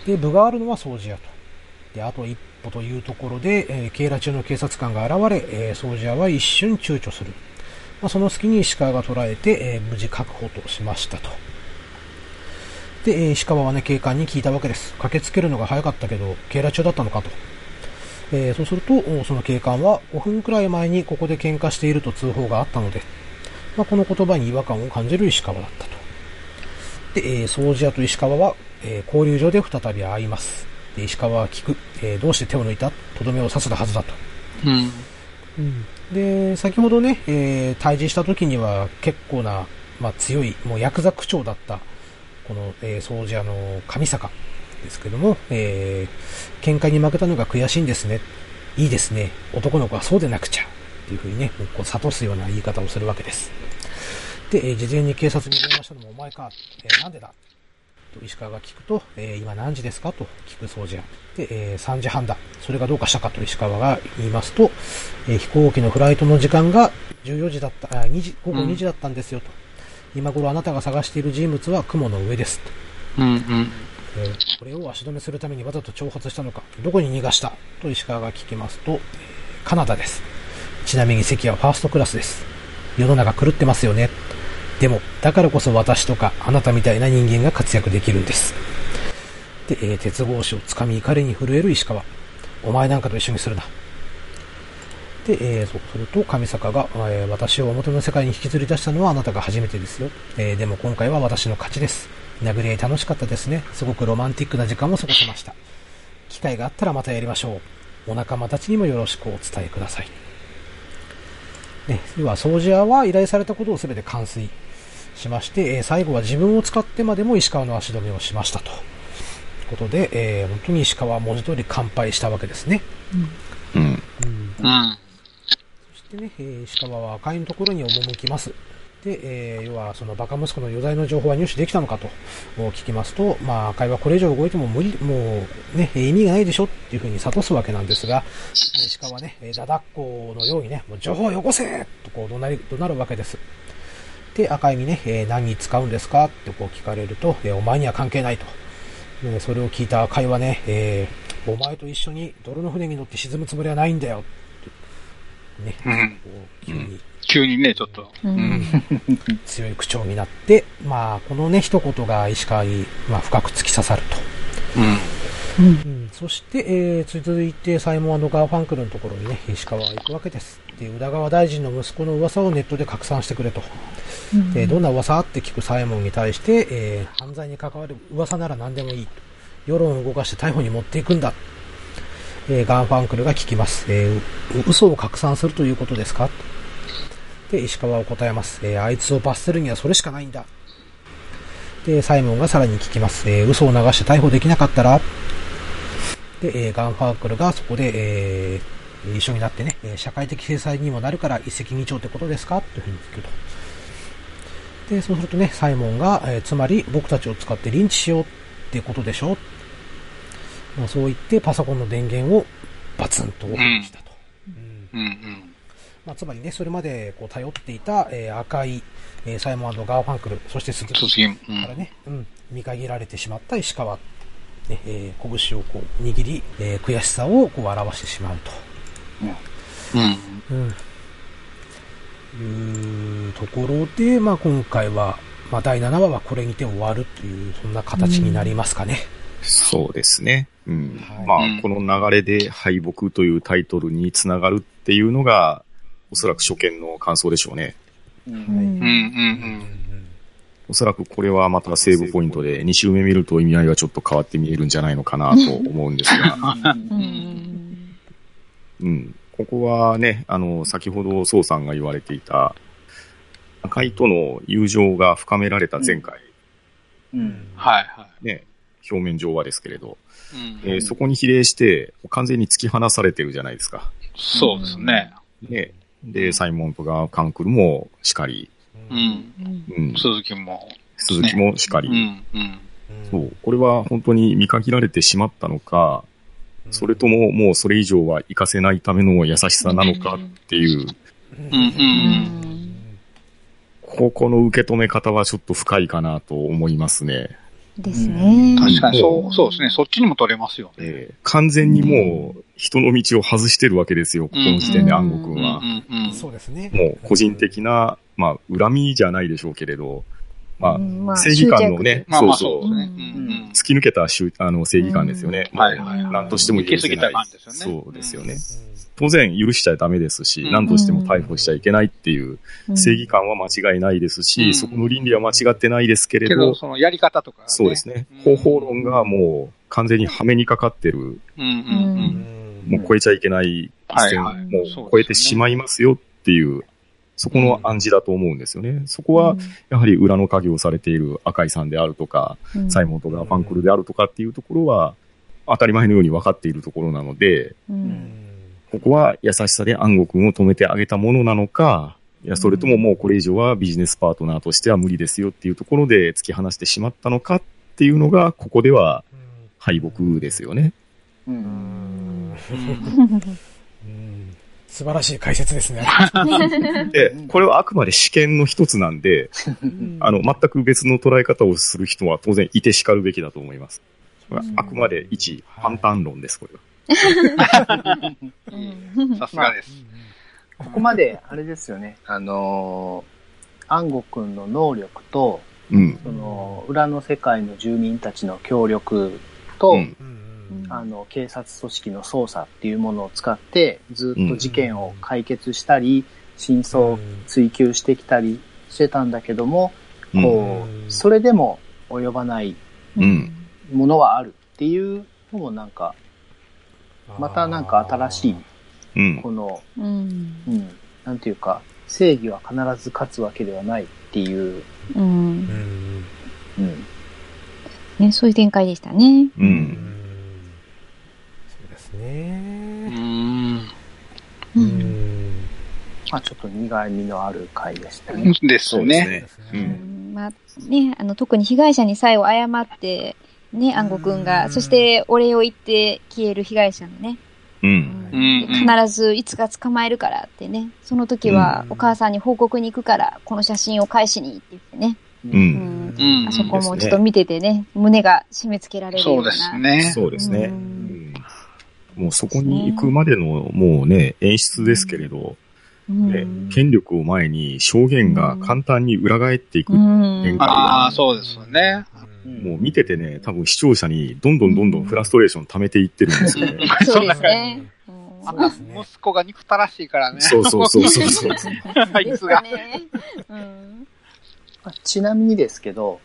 S1: で、部があるのは掃除屋と。で、あと一歩というところで、えー、警ら中の警察官が現れ、えー掃除屋は一瞬躊躇する。まあ、その隙に石川が捉えて、えー無事確保としましたと。で、えー石川はね、警官に聞いたわけです。駆けつけるのが早かったけど、警ら中だったのかと。えーそうすると、おその警官は5分くらい前にここで喧嘩していると通報があったので、まあ、この言葉に違和感を感じる石川だったと。で、えー掃除屋と石川は、えー交流所で再び会います。で石川は聞く。えーどうして手を抜いた？とどめを刺せたはずだと。
S5: うん。
S1: で、先ほどね、えー対峙した時には結構な、まあ、強い、もうヤクザ区長だった、この、えー、掃除屋の上坂ですけども、えー喧嘩に負けたのが悔しいんですね。いいですね。男の子はそうでなくちゃ。っていうふうにね、こう諭すような言い方をするわけです。で、えー事前に警察に電話したのもお前か。えーなんでだ？石川が聞くと、えー今何時ですかと聞く掃除屋。で、えー3時半だ。それがどうかしたかと石川が言いますと、えー飛行機のフライトの時間が14時だった、あ2時、午後2時だったんですよと。今頃あなたが探している人物は雲の上ですと。
S5: うん。うん。
S1: えーこれを足止めするためにわざと挑発したのか、どこに逃がした？と石川が聞きますと、えーカナダです。ちなみに席はファーストクラスです。世の中狂ってますよね。でも、だからこそ私とかあなたみたいな人間が活躍できるんです。で、えー鉄格子をつかみ怒りに震える石川。お前なんかと一緒にするな。で、えーそうすると、上坂が、えー私を表の世界に引きずり出したのはあなたが初めてですよ。えーでも今回は私の勝ちです。殴り合い楽しかったですね。すごくロマンティックな時間も過ごせました。機会があったらまたやりましょう。お仲間たちにもよろしくお伝えください。ね、要は掃除屋は依頼されたことを全て完遂しまして、えー最後は自分を使ってまでも石川の足止めをしましたと。いうことで、えー本当に石川は文字通り乾杯したわけですね。
S4: うん。
S1: うん
S5: うん。
S1: そしてね、えー石川は赤いのところに赴きます。で、えー要はそのバカ息子の余罪の情報は入手できたのかと聞きますと、まあ、赤井はこれ以上動いても無理、もうね、意味がないでしょっていうふうに諭すわけなんですが、えー鹿はね、えーダダっ子のようにね、もう情報をよこせとこう怒鳴り、怒鳴るわけです。で、赤井にね、えー何に使うんですかってこう聞かれると、えーお前には関係ないと。ねそれを聞いた赤井はね、えーお前と一緒に泥の船に乗って沈むつもりはないんだよ。ね、
S5: うん
S1: こう急に
S5: 急にね、ちょっと。
S3: う
S5: うんん。
S1: 強い口調になって、まあ、このね、一言が石川に、まあ、深く突き刺さると。
S5: うん。
S1: うん、そして、えー、続いて、サイモンガーファンクルのところにね、石川は行くわけです。で、宇田川大臣の息子の噂をネットで拡散してくれと。で、どんな噂って聞くサイモンに対して、えー、犯罪に関わる噂なら何でもいいと。世論を動かして逮捕に持っていくんだ。えー、ガンファンクルが聞きます。えー、う嘘を拡散するということですか？で、石川は答えます。えー、あいつを罰せるにはそれしかないんだ。で、サイモンがさらに聞きます。えー、嘘を流して逮捕できなかったら？で、えーガンファークルがそこで、えー一緒になってね、社会的制裁にもなるから一石二鳥ってことですか？というふうに聞くと。で、そうするとね、サイモンが、えーつまり僕たちを使ってリンチしようってことでしょ？まあ、そう言ってパソコンの電源をバツンとオフにしたと。うん
S5: うん。うん。
S1: まあ、つまりね、それまでこう頼っていた、えー赤い、えーサイモンガーファンクル、そして鈴木
S5: そう次、うん。
S1: からね、うん、見限られてしまった石川、ねえー拳をこう握り、えー悔しさをこう表してしまう
S5: うん。
S1: と、うん、いうところで、まあ、今回は、まあ、第7話はこれにて終わるという、そんな形になりますかね。
S4: そうですね。うん。
S1: はい
S4: まあ
S5: うん、
S4: この流れで敗北というタイトルにつながるっていうのが、おそらく初見の感想でしょうね。
S2: うん
S3: うん
S5: うん。うん。
S4: おそらくこれはまたセーブポイントで2周目見ると意味合いがちょっと変わって見えるんじゃないのかなと思うんですが、
S3: う
S2: うん
S3: ん
S4: うん。ここはね、あの、先ほど宋さんが言われていた、赤井との友情が深められた前回、
S2: うん
S5: はいは
S4: ね、表面上はですけれど、
S5: い。うん。
S4: えーそこに比例して完全に突き放されてるじゃないですか。
S5: そうですね。
S4: ね。で、サイモンとかカンクルもしかり、
S5: うん。
S3: うん
S4: うん、
S5: 鈴木も。
S4: 鈴木もしかり、
S5: うん。うん。
S4: そう、これは本当に見限られてしまったのか、それとももうそれ以上は活かせないための優しさなのかっていう、
S5: うん。う。
S3: うんん
S4: ここの受け止め方はちょっと深いかなと思いますね。
S3: ですね。
S5: 確かにそう、そうですね。そっちにも取れますよね。
S4: えー完全にもう人の道を外してるわけですよ、ここの時点で
S3: うん
S4: 暗号君は。
S5: うん。うん。
S1: そうですね。
S4: もう個人的な、まあ、恨みじゃないでしょうけれど、ま
S3: あ
S4: あ、正義感のね、そうそう。突き抜けたしゅあの正義感ですよね。
S5: はいはいはい
S4: 何としてもい
S5: 感じですよね
S4: そうですよね。
S1: うん
S4: 当然許しちゃダメですし、
S5: うん。
S4: 何としても逮捕しちゃいけないっていう
S3: うん。
S4: 正義感は間違いないですし、
S5: うん。
S4: そこの倫理は間違ってないですけれ
S5: けど、
S4: ど、
S5: そのやり方とかね。
S4: そうですね。
S5: うん。
S4: 方法論がもう完全にはめにかかってる、
S5: うんうん
S1: うん。
S4: もう超えちゃいけない一線、
S5: はいはい。
S4: もう超えてしまいますよっていう、そこの暗示だと思うんですよね。そこは、やはり裏の影をされている赤井さんであるとか、
S3: うん。
S4: サイモンとかファンクルであるとかっていうところは、当たり前のように分かっているところなので、
S3: うん
S4: ここは優しさで暗号君を止めてあげたものなのか、いや、それとももうこれ以上はビジネスパートナーとしては無理ですよっていうところで突き放してしまったのかっていうのが、ここでは敗北ですよね。
S2: う。
S1: うん素晴らしい解説ですね。
S4: で、これはあくまで試験の一つなんで、あの、全く別の捉え方をする人は当然いて叱るべきだと思います。あくまで一判断論です、これは。
S3: うん
S5: さすがです。
S2: ここまで、あれですよね。あのー、安吾くんの能力と、
S4: うん。
S2: その、裏の世界の住民たちの協力と、
S4: うん
S1: うん
S2: あの、警察組織の捜査っていうものを使って、ずっと事件を解決したり、真相を追求してきたりしてたんだけども、
S4: うん
S2: こ
S1: う
S2: それでも及ばない
S4: うん
S2: ものはあるっていうのもなんか、またなんか新しい、
S4: うん。
S2: この、
S3: うん
S2: うん、なんていうか、正義は必ず勝つわけではないっていう、
S3: うん
S1: うん
S3: ね、そういう展開でしたね。
S4: う。
S1: うんんそうです
S5: う
S1: ね。
S5: ん。
S3: う
S1: うんん
S2: まあちょっと苦味のある回でしたね。
S5: です
S4: そう
S5: ね。
S4: ですね。う。
S3: うんんまあね、あの、特に被害者に最後謝って、ね、暗号くん
S1: う
S3: が、
S1: ん
S3: そしてお礼を言って消える被害者のね、
S4: う。
S3: うん必ずいつか捕まえるからってね、その時はお母さんに報告に行くから、この写真を返しにって言ってね、
S4: う。
S3: うんん
S5: うん
S3: あそこもちょっと見ててね、胸が締め付けられるよ
S5: そうう
S3: な。
S5: ですね。
S4: そうですね。もうそこに行くまでの、もうね、演出ですけれど、権力を前に証言が簡単に裏返っていく。
S3: う
S4: も
S3: ん。
S5: ああ、そうですね。
S4: う見ててね、多分視聴者にどんどんどんどんフラストレーション溜めていってるんですよね。
S3: そうですね。うん
S1: そうですね
S5: 息子が憎たらしいからね。
S4: そうそうそうそうそう。
S5: あいつが。
S2: ちなみにですけど、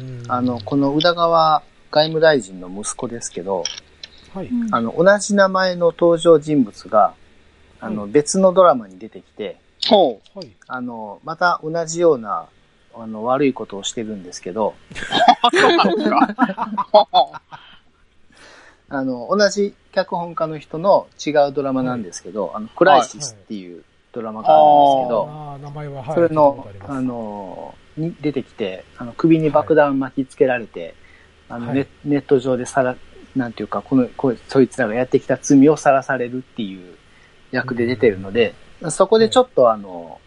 S1: うん
S2: あの、この宇田川外務大臣の息子ですけど、
S1: はい。
S2: あの、同じ名前の登場人物が、あの、別のドラマに出てきて、
S5: ほう。
S1: はい。
S2: あの、また同じような、あの、悪いことをしてるんですけど、あの、同じ脚本家の人の違うドラマなんですけど、あの、クライシスっていうドラマがあるんですけど、
S1: ああ、名前は、はい。
S2: それの
S1: とあ
S2: の、に出てきて、あの、首に爆弾巻きつけられて、あの、
S1: はい。
S2: ネネット上でさら、なんていうか、この、こうそいつらがやってきた罪をさらされるっていう役で出てるので、そこでちょっとあの、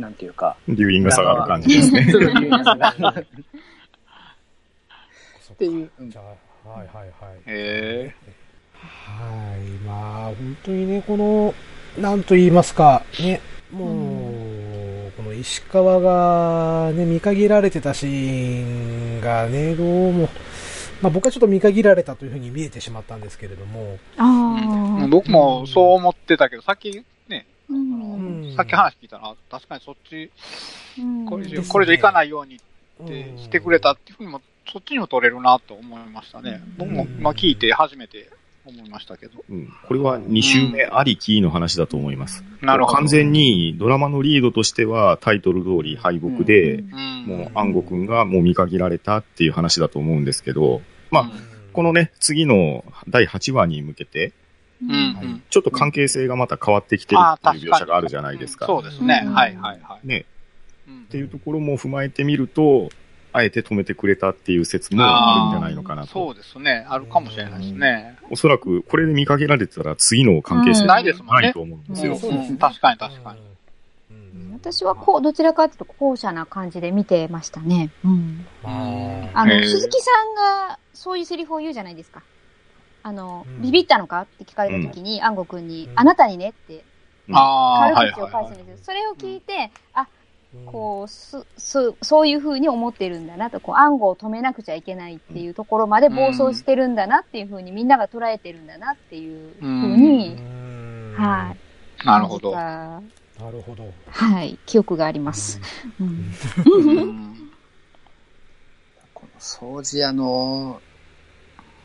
S2: なんていうか、
S4: 留飲が下がる感じですね。
S2: っと留飲が下がる
S1: そっか
S2: っていううん
S1: じゃあ、はいはいはい。
S5: へ
S1: はい。まあ、本当にね、この、なんと言いますか、ね、もう、この石川がね、見限られてたシーンがね、どうも、まあ僕はちょっと見限られたというふうに見えてしまったんですけれども、
S3: ああ。
S5: 僕もそう思ってたけど、さっきね、
S3: う。
S1: うんん
S5: さっき話聞いたら、確かにそっち、
S3: うん
S5: これ以上、これ以上いかないようにって
S1: うん
S5: してくれたっていうふうにも、そっちにも取れるなと思いましたね。僕も今聞いて初めて思いましたけど。
S4: うんこれは2週目ありきの話だと思います。
S5: なるほど。
S4: 完全にドラマのリードとしてはタイトル通り敗北で、
S5: うん、
S4: もう暗号くんがもう見限られたっていう話だと思うんですけど、まあ、このね、次の第8話に向けて、ちょっと関係性がまた変わってきてるっていう描写があるじゃないですか。
S5: そうですね。
S3: うん
S5: はいはいはい。
S4: ね。
S5: うん
S4: っていうところも踏まえてみると、あえて止めてくれたっていう説もあるんじゃないのかなと。
S5: そうですね。あるかもしれないですね。
S4: おそらくこれで見かけられてたら次の関係性
S3: うん
S5: ないですもんね
S4: ないと思うんですよ。
S5: うんうん確かに確かに。
S1: うん。
S3: 私はこう、どちらかというと後者な感じで見てましたね。うん。
S1: ま
S3: あの、鈴木さんがそういうセリフを言うじゃないですか。あの、
S1: うん
S3: ビビったのかって聞かれた時に、安吾くんに、
S1: うん
S3: あなたにねって、軽口を返すんですよ。それを聞いて、あ、
S1: うん
S3: こう、す、す、そういう風に思ってるんだなと、こう、暗号を止めなくちゃいけないっていうところまで暴走してるんだなっていう風にみんなが捉えてるんだなっていう風
S1: う
S3: に、
S1: ん
S3: はい。
S5: なるほど。
S1: なるほど。
S3: たはい。記憶があります。
S2: この掃除屋の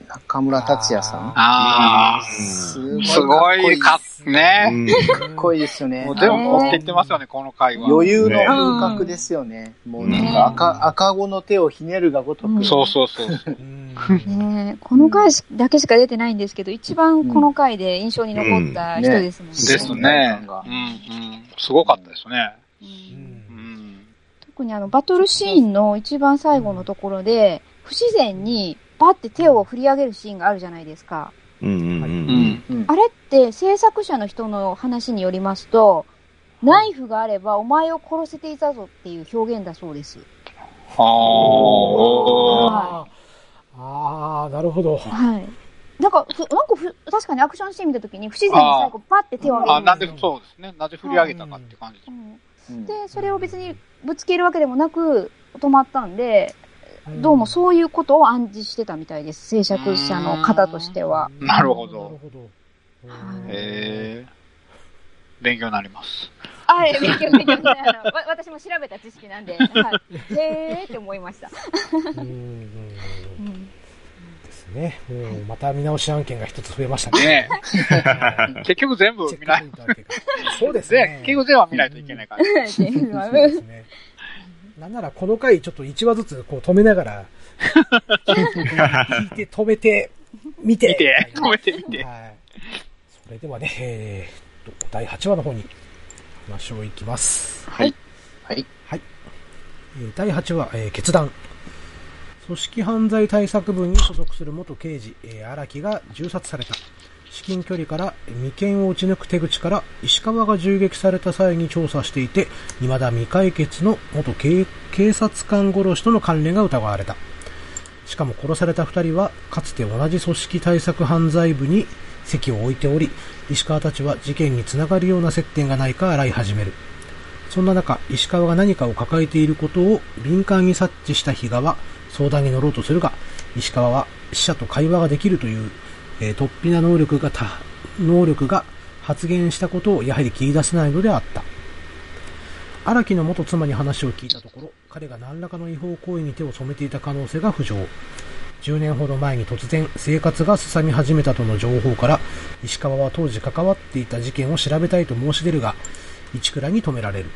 S2: 中村達也さん。
S5: ああ、
S2: す
S5: すごいか
S2: っ
S5: っね。
S4: うん
S2: かっこいいですよね。
S5: もう全部持っていってますよね、この回は。
S2: 余裕の風格ですよね。もうなんか赤、赤子の手をひねるがごと
S3: うん
S2: く。
S5: そうそうそう。
S1: うん
S3: ねえこの回だけしか出てないんですけど、一番この回で印象に残った人ですもんね。
S5: ですね
S2: 感が。
S5: うんうん。すごかったですね。
S3: 特にあの、バトルシーンの一番最後のところで、不自然にパッて手を振り上げるシーンがあるじゃないですか。
S4: うんうんう
S5: うんん。
S2: うん
S3: あれって制作者の人の話によりますと、ナイフがあればお前を殺せていたぞっていう表現だそうです。
S5: ああ。
S1: あーあー、なるほど。
S3: はい。なんか、ふなんかふ、確かにアクションシーン見たときに不自然に最後パッて手を上げる
S5: あ、なんでそうですね。なぜ振り上げたかって感じです。
S3: うん
S2: うん
S3: で、それを別にぶつけるわけでもなく止まったんで、どうもそういうことを暗示してたみたいです。制作者の方としては。
S1: うん。
S5: なるほど。へえ。勉強になります。
S3: あ、え、勉強勉強あのわ私も調べた知識なんで、はい。へーって思いました。
S1: うんですね。もうまた見直し案件が一つ増えましたね。
S5: ねえ。結局全部見ない
S1: そうです
S5: ね
S1: ね。。
S5: 結局全部は見ないといけないから。
S1: そうですね。なんならこの回ちょっと1話ずつこう止めながら、聞いて止めて、見て。
S5: 見て、止めてみて。
S1: はい。それではね、えーっと、第8話の方に話をいきます。
S2: はい。はい。
S1: はい。えー第8話、えー決断。組織犯罪対策部に所属する元刑事、えー荒木が銃殺された。至近距離から眉間を撃ち抜く手口から石川が銃撃された際に調査していて、未だ未解決の元警察官殺しとの関連が疑われた。しかも殺された二人は、かつて同じ組織対策犯罪部に席を置いており、石川たちは事件につながるような接点がないか洗い始める。そんな中、石川が何かを抱えていることを敏感に察知した比嘉は相談に乗ろうとするが、石川は死者と会話ができるという、えー突飛な能力がた、能力が発現したことをやはり切り出せないのであった。荒木の元妻に話を聞いたところ、彼が何らかの違法行為に手を染めていた可能性が浮上。10年ほど前に突然生活がすさみ始めたとの情報から、石川は当時関わっていた事件を調べたいと申し出るが、市倉に止められる。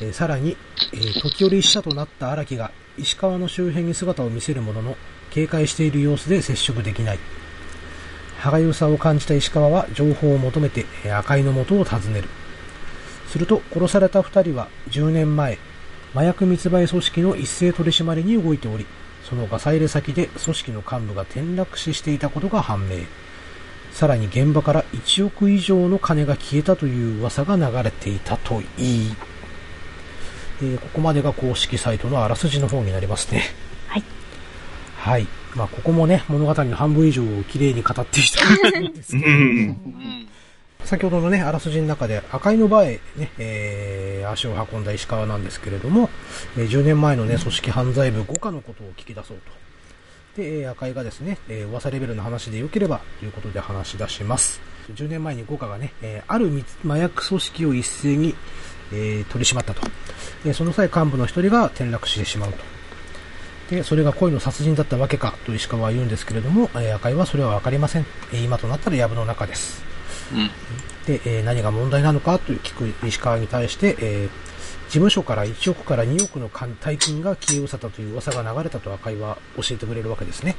S1: えーさらに、えー時折死者となった荒木が石川の周辺に姿を見せるものの、警戒している様子で接触できない。歯がゆさを感じた石川は情報を求めて赤井の元を訪ねる。すると殺された二人は10年前、麻薬密売組織の一斉取り締まりに動いており、そのガサ入れ先で組織の幹部が転落死していたことが判明。さらに現場から1億以上の金が消えたという噂が流れていたといい、えーここまでが公式サイトのあらすじの方になりますね。
S3: はい。
S1: はい。まあ、ここもね、物語の半分以上を綺麗に語っていたんですけど、
S4: うん。
S5: うん。
S1: 先ほどのね、あらすじの中で赤いの場へね、えー、足を運んだ石川なんですけれども、えー10年前のね、組織犯罪部5課のことを聞き出そうと。で、えー赤井がですね、えー噂レベルの話で良ければということで話し出します。10年前に5課がね、えーある密麻薬組織を一斉に、えー取り締まったと。で、その際幹部の一人が転落してしまうと。で、それが恋の殺人だったわけかと石川は言うんですけれども、えー赤井はそれはわかりません。えー今となったら藪の中です。
S5: うん。
S1: で、えー何が問題なのかという聞く石川に対して、えー事務所から1億から2億の大金が消え失せたという噂が流れたと赤井は教えてくれるわけですね。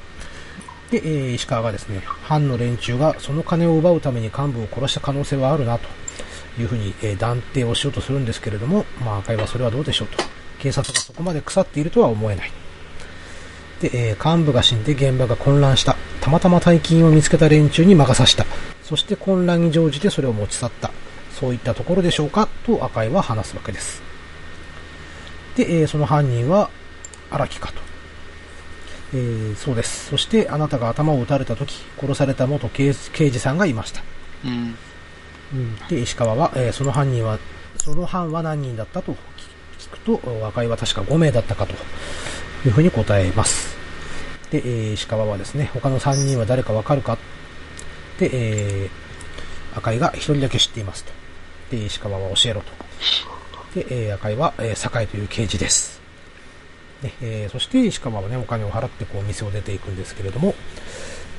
S1: で、えー石川がですね、藩の連中がその金を奪うために幹部を殺した可能性はあるなというふうに、えー断定をしようとするんですけれども、まあ赤井はそれはどうでしょうと。警察がそこまで腐っているとは思えない。で、えー幹部が死んで現場が混乱した。たまたま大金を見つけた連中に魔が差した。そして混乱に乗じてそれを持ち去った。そういったところでしょうかと赤井は話すわけです。で、えーその犯人は荒木かと。えーそうです。そしてあなたが頭を撃たれた時、殺された元刑刑事さんがいました。
S5: うん。
S1: うん、で、石川は、えーその犯人は、その犯は何人だったと聞くと、赤井は確か5名だったかというふうに答えます。で、えー石川はですね、他の3人は誰かわかるか？で、えー赤井が1人だけ知っていますと。で、石川は教えろと。で、えー赤井は、えー酒井という刑事です。ねえーそして石川はね、お金を払ってこう店を出ていくんですけれども、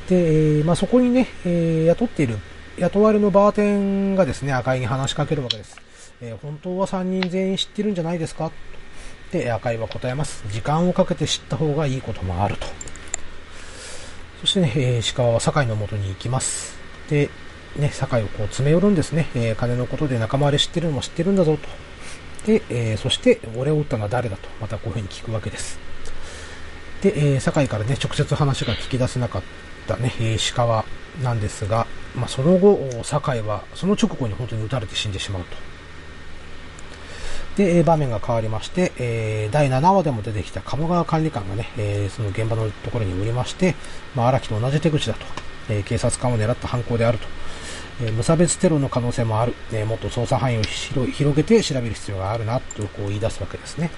S1: で、えーまあ、そこにね、えー雇っている、雇われのバーテンがですね、赤井に話しかけるわけです。えー本当は3人全員知ってるんじゃないですか？で、赤井は答えます。時間をかけて知った方がいいこともあると。そしてね、えー石川は酒井の元に行きます。で、ね、酒井をこう詰め寄るんですね。えー金のことで仲間割れ知ってるのも知ってるんだぞと。で、えーそして、俺を撃ったのは誰だと、またこういうふうに聞くわけです。で、えー酒井からね、直接話が聞き出せなかったね、えー石川なんですが、まあ、その後、酒井は、その直後に本当に撃たれて死んでしまうと。で、えー場面が変わりまして、えー第7話でも出てきた鴨川管理官がね、えーその現場のところにおりまして、まあ、荒木と同じ手口だと、えー警察官を狙った犯行であると、えー無差別テロの可能性もある、えーもっと捜査範囲を広広げて調べる必要があるな、とこう言い出すわけですね。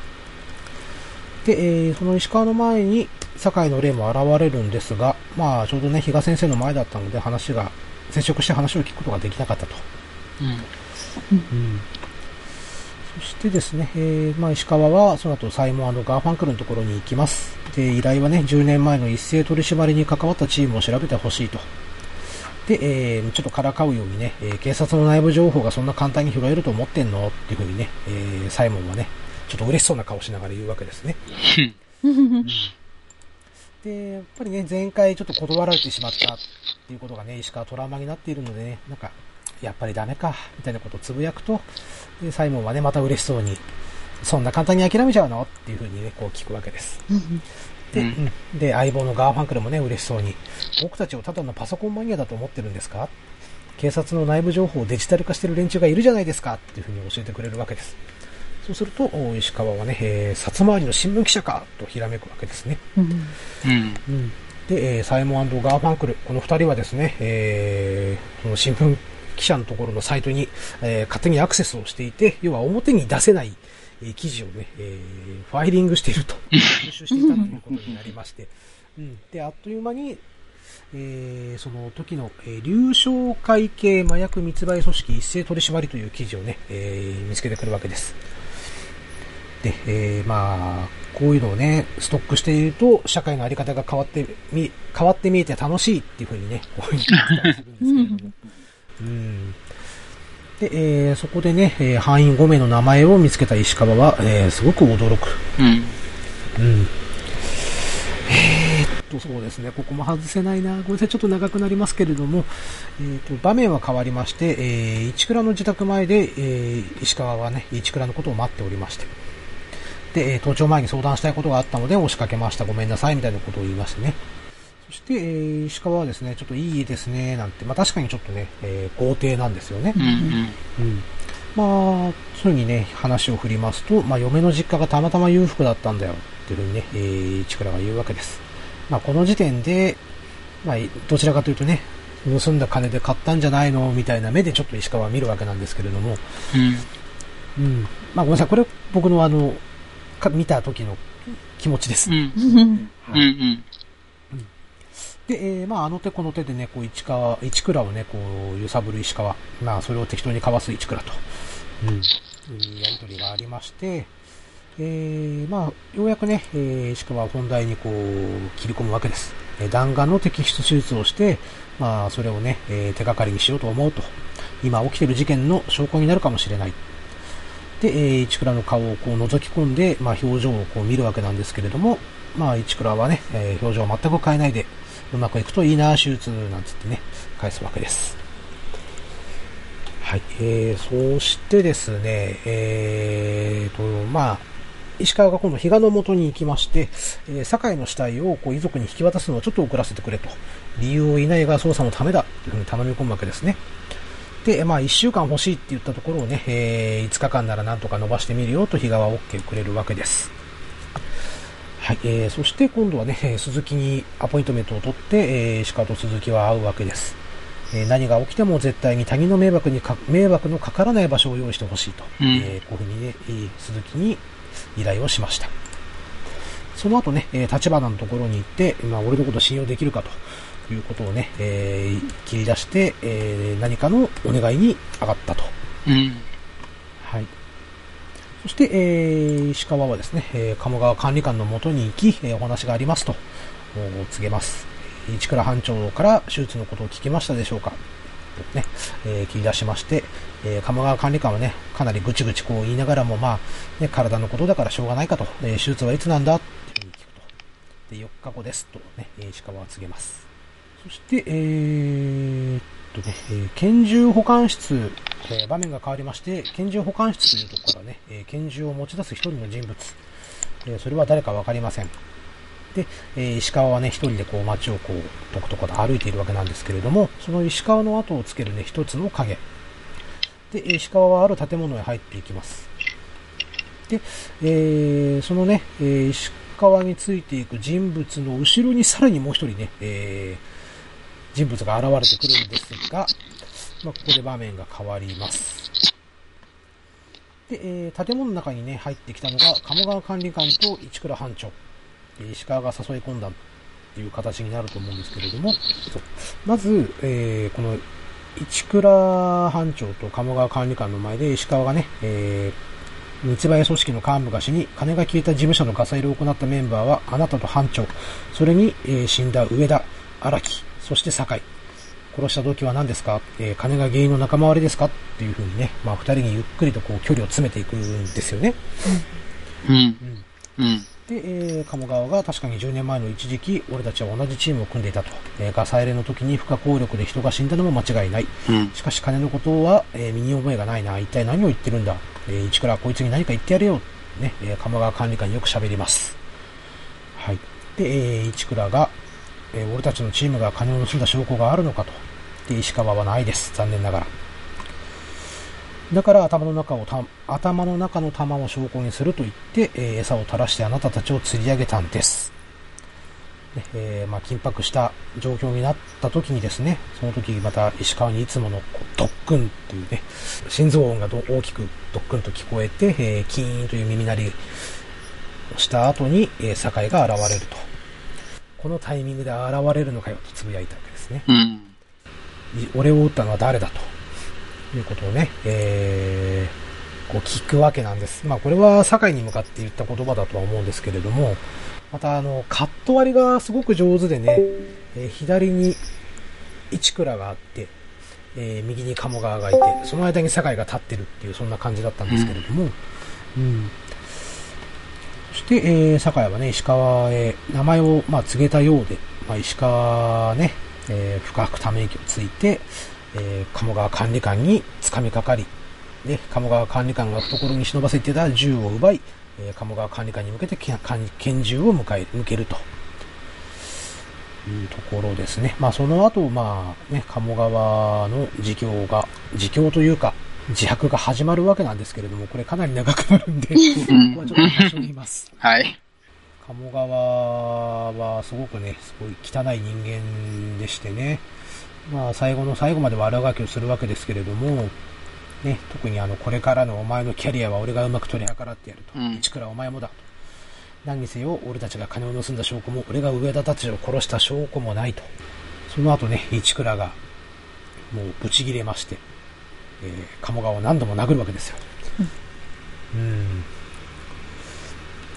S1: で、えーその石川の前に酒井の霊も現れるんですが、まあ、ちょうどね、比嘉先生の前だったので話が、接触して話を聞くことができなかったと。
S5: うん。
S1: そしてですね、えーまあ、石川はその後サイモンガーファンクルのところに行きます。で、依頼はね、10年前の一斉取り締まりに関わったチームを調べてほしいと。で、えーちょっとからかうようにね、えー警察の内部情報がそんな簡単に拾えると思ってんの？っていうふうにね、えーサイモンはね、ちょっと嬉しそうな顔しながら言うわけですね。で、やっぱりね、前回ちょっと断られてしまったっていうことがね、石川トラウマになっているのでね、なんか、やっぱりダメか、みたいなことをつぶやくと、でサイモンはね、また嬉しそうに、そんな簡単に諦めちゃうの？っていうふうにね、こう聞くわけです。で、
S5: うん
S1: うんで、相棒のガーファンクルもね、嬉しそうに、僕たちをただのパソコンマニアだと思ってるんですか警察の内部情報をデジタル化してる連中がいるじゃないですか？っていうふうに教えてくれるわけです。そうすると、お石川はね、えー、サツ回りの新聞記者か？とひらめくわけですね。
S3: うん
S5: うん。
S1: うんで、えーサイモンガーファンクル、この二人はですね、えーその新聞記者のところのサイトに、えー勝手にアクセスをしていて、要は表に出せない、えー記事をね、えーファイリングしていると、収集していたということになりまして、うん、で、あっという間に、えーその時の、えー流商会系麻薬密売組織一斉取締りという記事をね、えー見つけてくるわけです。で、えーまあ、こういうのをね、ストックしていると、社会のあり方が変わってみ、変わって見えて楽しいっていうふうにね、こういうふうに言ったりするんですけれども。うん。で、えーそこでね、えー範囲5名の名前を見つけた石川は、えーすごく驚く。
S5: うん。
S1: うん。えーっと、そうですね。ここも外せないな。ごめんなさい。ちょっと長くなりますけれども、えーっと、場面は変わりまして、えー、市倉の自宅前で、えー石川はね、市倉のことを待っておりまして。で、えー、登庁前に相談したいことがあったので押しかけました。ごめんなさい。みたいなことを言いましてね。そして、えー石川はですね、ちょっといい家ですね。なんて、まあ確かにちょっとね、えー豪邸なんですよね。
S5: うん。うん。
S1: うん。まあ、そういうふうにね、話を振りますと、まあ、嫁の実家がたまたま裕福だったんだよ、っていうふうにね、えー、チクラが言うわけです。まあ、この時点で、まあ、どちらかというとね、盗んだ金で買ったんじゃないのみたいな目でちょっと石川は見るわけなんですけれども、
S5: うん。
S1: うん。まあ、ごめんなさい、これ僕のあの、か見た時の気持ちです。
S5: うん。
S3: うん
S5: うん。うん。
S1: で、えーまあ、あの手この手でね、こう、市川、市倉をね、こう、揺さぶる石川。まあ、それを適当にかわす市倉と。うん。いうやりとりがありまして、えーまあ、ようやくね、えー石川は本題にこう、切り込むわけです。えー弾丸の摘出手術をして、まあ、それをね、えー手がかりにしようと思うと。今起きてる事件の証拠になるかもしれない。で、えー市倉の顔をこう覗き込んで、まあ、表情をこう見るわけなんですけれども、まあ、市倉はね、えー表情を全く変えないで、うまくいくといいな、手術、なんつってね、返すわけです。はい。えー、そしてですね、えーと、まあ、石川が今度、比嘉の元に行きまして、えー、堺の死体をこう遺族に引き渡すのをちょっと遅らせてくれと。理由を言いないが捜査のためだ、というふうに頼み込むわけですね。で、まあ、1週間欲しいって言ったところをね、えー5日間ならなんとか伸ばしてみるよと比嘉は OK くれるわけです。はい、えー、そして今度はね、えー鈴木にアポイントメントを取って、えー、石川と鈴木は会うわけです。えー何が起きても絶対に他人の迷惑にか、迷惑のかからない場所を用意してほしいと、
S5: うん
S1: えーこういうふうにね、えー鈴木に依頼をしました。その後ね、えー立花のところに行って、まあ、俺のこと信用できるかということをね、えー切り出して、えー何かのお願いに上がったと。
S5: うん。
S1: そして、えー石川はですね、えー鴨川管理官のもとに行き、えーお話がありますと、告げます。市倉班長から手術のことを聞きましたでしょうかとね、えー切り出しまして、えー鴨川管理官はね、かなりぐちぐちこう言いながらも、まあ、ね、体のことだからしょうがないかと、えー手術はいつなんだ？っていうふうに聞くと。で、4日後ですとね、石川は告げます。そして、えーとね、えー拳銃保管室、えー場面が変わりまして、拳銃保管室というところからね、えー拳銃を持ち出す一人の人物、えそれは誰かわかりません。で、え石川はね、一人でこう街をこう、とことこと歩いているわけなんですけれども、その石川の後をつけるね、一つの影。で、石川はある建物へ入っていきます。で、えそのね、え石川についていく人物の後ろにさらにもう一人ね、えー人物が現れてくるんですが、まあ、ここで場面が変わります。で、えー建物の中にね、入ってきたのが、鴨川管理官と市倉班長。石川が誘い込んだっていう形になると思うんですけれども、まず、えーこの、市倉班長と鴨川管理官の前で石川がね、えー、密売組織の幹部が死に、金が消えた事務所のガサ入れを行ったメンバーは、あなたと班長、それに、えー死んだ上田、荒木、そして酒井。殺した動機は何ですか、えー金が原因の仲間割れですか？っていうふうにね、まあ二人にゆっくりとこう距離を詰めていくんですよね。
S5: うん。
S1: うん
S5: うん。
S1: で、えー、鴨川が確かに10年前の一時期、俺たちは同じチームを組んでいたと。えー、ガサ入れの時に不可抗力で人が死んだのも間違いない。
S5: うん。
S1: しかし金のことは、えー身に覚えがないな。一体何を言ってるんだ？えー、一倉こいつに何か言ってやれよ。ね、えー、鴨川管理官によく喋ります。はい。で、えー、一倉が、えー俺たちのチームが金を盗んだ証拠があるのかと。で、石川はないです。残念ながら。だから頭の中をた、頭の中の玉を証拠にすると言って、えー餌を垂らしてあなたたちを釣り上げたんです。ねえーまあ、緊迫した状況になった時にですね、その時また石川にいつものドックンというね、心臓音が大きくドックンと聞こえて、えーキーンという耳鳴りをした後に、えー酒井が現れると。このタイミングで現れるのかよと呟いたわけですね。
S5: うん。
S1: い俺を撃ったのは誰だということをね、えー、こう聞くわけなんです。まあこれは酒井に向かって言った言葉だとは思うんですけれども、またあの、カット割りがすごく上手でね、えー左に市倉があって、えー右に鴨川がいて、その間に酒井が立ってるっていう、そんな感じだったんですけれども、うん。そして、えー、酒井はね、石川へ名前を、まあ、告げたようで、まあ、石川ね、えー深くため息をついて、えー鴨川管理官に掴みかかり、ね、鴨川管理官が懐に忍ばせてた銃を奪い、えー鴨川管理官に向けて拳拳銃を向かえ向けると。いうところですね。まあその後、まあね、鴨川の自供が、自供というか、自白が始まるわけなんですけれども、これかなり長くなるんで、ここはちょっと多少言います。
S5: はい。
S1: 鴨川はすごくね、すごい汚い人間でしてね、まあ最後の最後まで悪あがきをするわけですけれども、ね、特にあの、これからのお前のキャリアは俺がうまく取り計らってやると。
S5: うん
S1: 一倉お前もだと。何にせよ、俺たちが金を盗んだ証拠も、俺が上田たちを殺した証拠もないと。その後ね、一倉が、もうブチ切れまして、えー、鴨川を何度も殴るわけですよ。うん。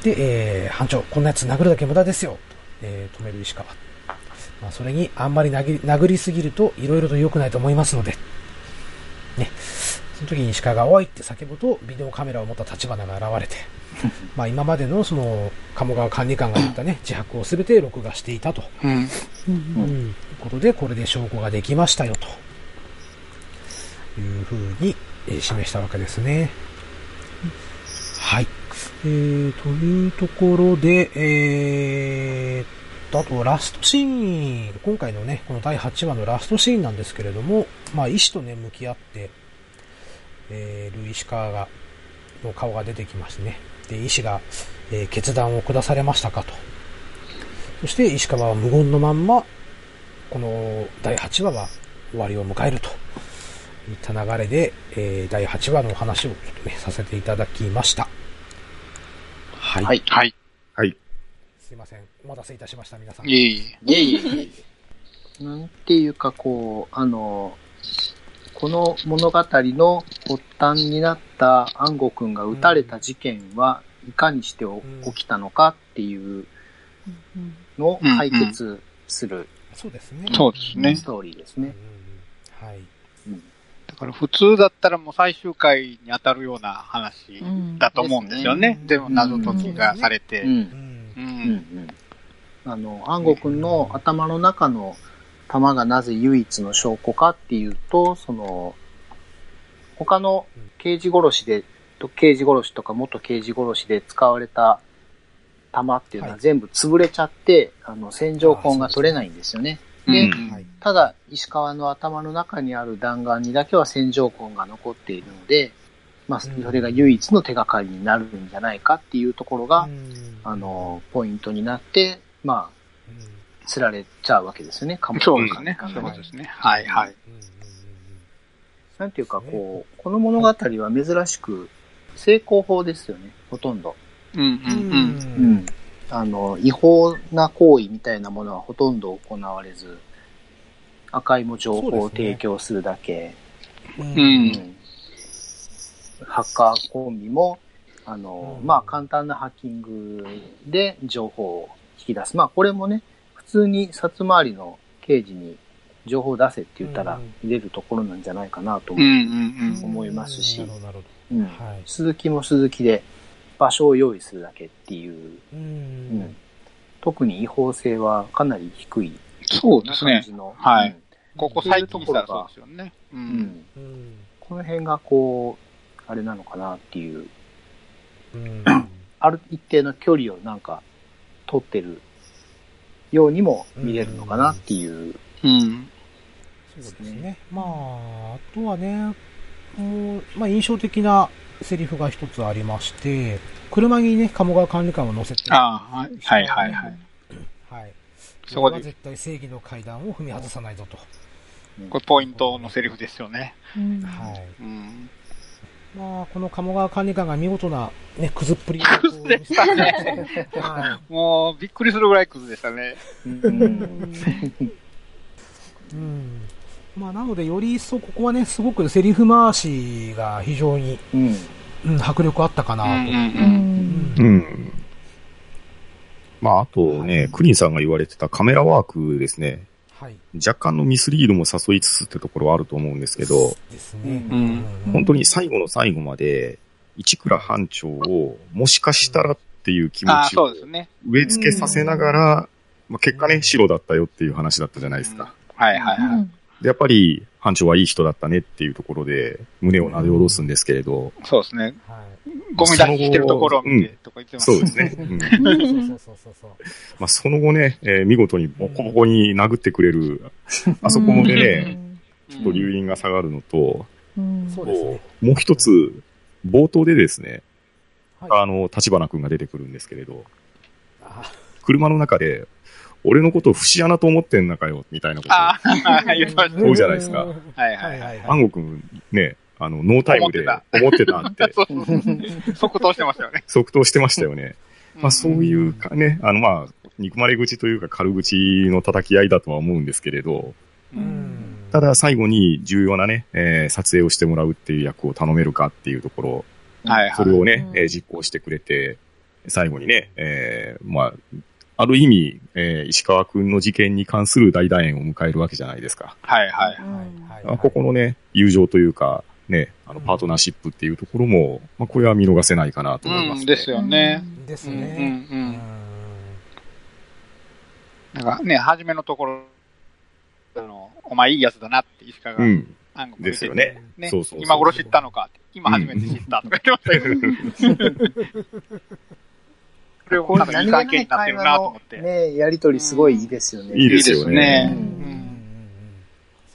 S1: で、えー、班長、こんなやつ殴るだけ無駄ですよ。とえー止める石川。まあ、それに、あんまり殴り殴りすぎると、いろいろと良くないと思いますので。ね。その時に石川が、おいって叫ぶと、ビデオカメラを持った立花が現れて、まあ、今までの、その、鴨川管理官が言ったね、自白をすべて録画していたと。
S5: うん。
S3: うん
S1: うん。いうことで、これで証拠ができましたよ、というふうに、えー示したわけですね。はい。えー、というところで、えーと、あと、ラストシーン、今回のね、この第8話のラストシーンなんですけれども、まあ、医師とね、向き合って、えー、ルイ石川が、の顔が出てきましてね。で、医師が、えー決断を下されましたかと。そして石川は無言のまんま、この第8話は終わりを迎えるといった流れで、えー第8話のお話をちょっとね、させていただきました。はい。
S2: はい。
S5: はい。
S4: はい。
S1: すいません。お待たせいたしました、皆さん。
S5: いえいえ。
S2: いえいえいえ。なんていうか、こう、あの、この物語の発端になった安吾くんが撃たれた事件はいかにしてお
S1: うん
S2: 起きたのかっていう
S3: うん
S2: のを解決する
S1: そうですね。
S5: そうですね
S2: ストーリーです
S1: うんう
S2: ね
S1: ん。はい。
S2: うん
S5: だから普通だったらもう最終回に当たるような話
S3: うん。
S5: だと思うんですよね。
S1: うん
S5: でも謎解きがされて。
S2: あの、安吾くん。の頭の中の玉がなぜ唯一の証拠かっていうと、その、他の刑事殺しで、と刑事殺しとか元刑事殺しで使われた玉っていうのは
S1: はい。
S2: 全部潰れちゃって、あの、線状痕が取れないんですよね。で。ただ、石川の頭の中にある弾丸にだけは線状痕が残っているので、まあ、
S1: うん
S2: それが唯一の手がかりになるんじゃないかっていうところが、
S1: うん
S2: あ、の、ポイントになって、まあ、
S1: うん
S2: 釣られちゃうわけですよね、カモ
S5: そうですね。そうですね。はいはい。
S2: なんていうか、こう、この物語は珍しく、成功法ですよね、ほとんど。
S5: うんうん
S1: うんうん
S5: うん。
S2: うん。あの、違法な行為みたいなものはほとんど行われず、赤いも情報を提供するだけ。
S1: うん
S5: う
S2: うんん。ハッカーコンビも、あの、
S1: うん
S2: まあ簡単なハッキングで情報を引き出す。まあこれもね、普通に札回りの刑事に情報を出せって言ったら
S1: うん
S2: 入れるところなんじゃないかなと
S5: うんうんうん。
S2: 思いますし
S1: なるほど、なるほ
S2: うん
S1: ど。はい。
S2: 鈴木も鈴木で、場所を用意するだけっていう、
S1: う
S2: うんん。特に違法性はかなり低い
S5: そうですね。はい
S2: うん
S5: ここ最近したらそうですよね。う。
S2: うんん。
S1: うん。
S2: この辺がこう、あれなのかなっていう、
S1: うん。
S2: ある一定の距離をなんか取ってるようにも見れるのかなっていう。
S5: うん。
S1: そうですね。まあ、あとはね、もう、まあ印象的なセリフが一つありまして、車にね、鴨川管理官を乗せて、
S5: ああ、はいはい。はい。そこで
S1: 絶対正義の階段を踏み外さないぞと。
S5: これポイントのセリフですよね。
S3: うん
S1: はい。
S5: うん。
S1: まあ、この鴨川管理官が見事な、ね、くずっぷり
S5: でしたね
S1: は
S5: もう、びっくりするぐらいクズでしたね。
S2: うん
S1: い。うん。まあ、なので、より一層ここはね、すごくセリフ回しが非常に、
S2: うん。
S1: うん、迫力あったかなと。
S5: うんうん
S3: う
S5: うん。
S3: ん
S4: うん。まあ、あとね、クリンさんが言われてたカメラワークですね。
S1: はい。
S4: 若干のミスリードも誘いつつってところはあると思うんですけど、
S1: ですね。
S5: うん
S4: 本当に最後の最後まで、市倉班長をもしかしたらっていう気持ちを。植え付けさせながら、まあ、結果ね、白だったよっていう話だったじゃないですか。
S5: はいはいはい。
S4: で、やっぱり班長はいい人だったねっていうところで、胸をなで下ろすんですけれど、
S5: そうですね。
S1: はい。
S5: ゴミ出ししてるところを見てとか言ってます。
S4: そうですね。うん
S1: そうそうそうそうそう。
S4: まあ、その後ね、えー見事にボコボコに殴ってくれる、あそこでね、ちょっと留飲が下がるのと、
S3: うん
S1: そうですね。
S4: もう一つ、冒頭でですね、
S1: はい。
S4: あの、立花くんが出てくるんですけれど、
S1: あ
S4: 車の中で、俺のことを節穴と思ってんのかよ、みたいなことを。
S5: ああ、言ってました。
S4: そうじゃないですか
S5: はい
S1: は
S5: はいいはい。
S4: 安吾くんね、あの、ノータイムで
S5: 思っ
S4: 思ってたって。
S5: 即答してましたよね。
S4: 即答してましたよね。まあそういうかね、あのまあ、憎まれ口というか軽口の叩き合いだとは思うんですけれど、
S1: うん。
S4: ただ最後に重要なね、えー撮影をしてもらうっていう役を頼めるかっていうところ、
S5: はいはい。
S4: それをね、
S3: うん
S4: えー実行してくれて、最後にね、えーまあ、ある意味、えー石川くんの事件に関する大団円を迎えるわけじゃないですか。
S5: はいはい。
S1: はい
S4: あここのね、友情というか、ね、あの、パートナーシップっていうところも、まあ、これは見逃せないかなと思います、ね
S5: うん、ですよね。
S1: です
S5: うんうん
S1: ね。
S5: う。
S1: うん
S5: なんかね、初めのところ、あの、お前いいやつだなって石川が、
S4: うん。ですよね。
S5: ね
S4: そうそうそう
S5: 今頃知ったのかって。今初めて知ったとか言ってましたけど。これ
S2: これ
S5: もなんかいい関係になってるなと思って。
S2: ね、やりとりすごいいいですよね。
S4: いいですよね。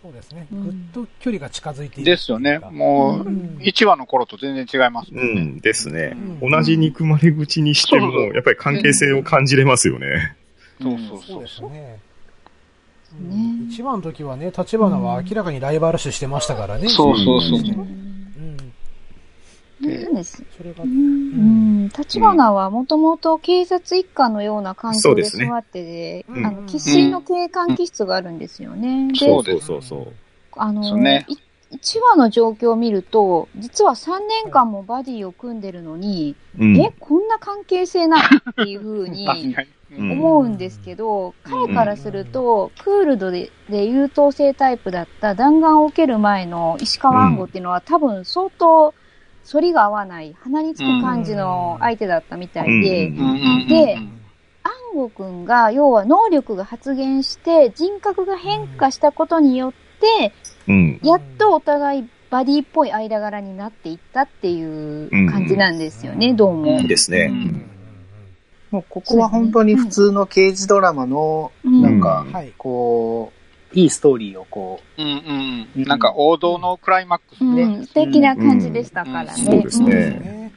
S1: そうですね。
S3: うん。
S1: ぐっと距離が近づいている。
S5: ですよね。もう、
S1: うん。
S5: 1話の頃と全然違いますもね。
S4: うん。ん、ですね。
S1: うん。
S4: 同じ憎まれ口にしても、やっぱり関係性を感じれますよね。
S5: そうそう
S1: そ
S5: そう。
S1: ですね。
S3: ね
S1: 一番の時はね、立花は明らかにライバル視してましたからね。
S5: そうそうそうで
S3: そうです。
S1: それが
S3: う、ん、立花はもともと警察一家のような環境で育ってて、
S1: ね
S3: あの、生粋の警官気質があるんですよね。で
S5: そう
S4: そうそうそう。
S3: あの、
S5: そうね。
S3: い1話の状況を見ると、実は3年間もバディを組んでるのに、
S4: うん。
S3: え、こんな関係性なのっていうふうに 思うんですけど、彼からすると、クールドでで優等生タイプだった弾丸を受ける前の石川暗号っていうのは、多分相当反りが合わない、鼻につく感じの相手だったみたいで、で暗号くんが、要は能力が発現して、人格が変化したことによって、
S4: うん。
S3: やっとお互いバディっぽい間柄になっていったっていう感じなんですよね、
S1: うん。
S3: どうも。
S4: ですね。
S5: うん。
S2: もうここは本当に普通の刑事ドラマの、
S3: うん。
S2: なんか。こう、いいストーリーをこ
S5: うんうんうん。なんか王道のクライマックス
S3: う
S5: ね。
S3: ん、素敵な感じでしたからね。
S5: うん
S4: そうですね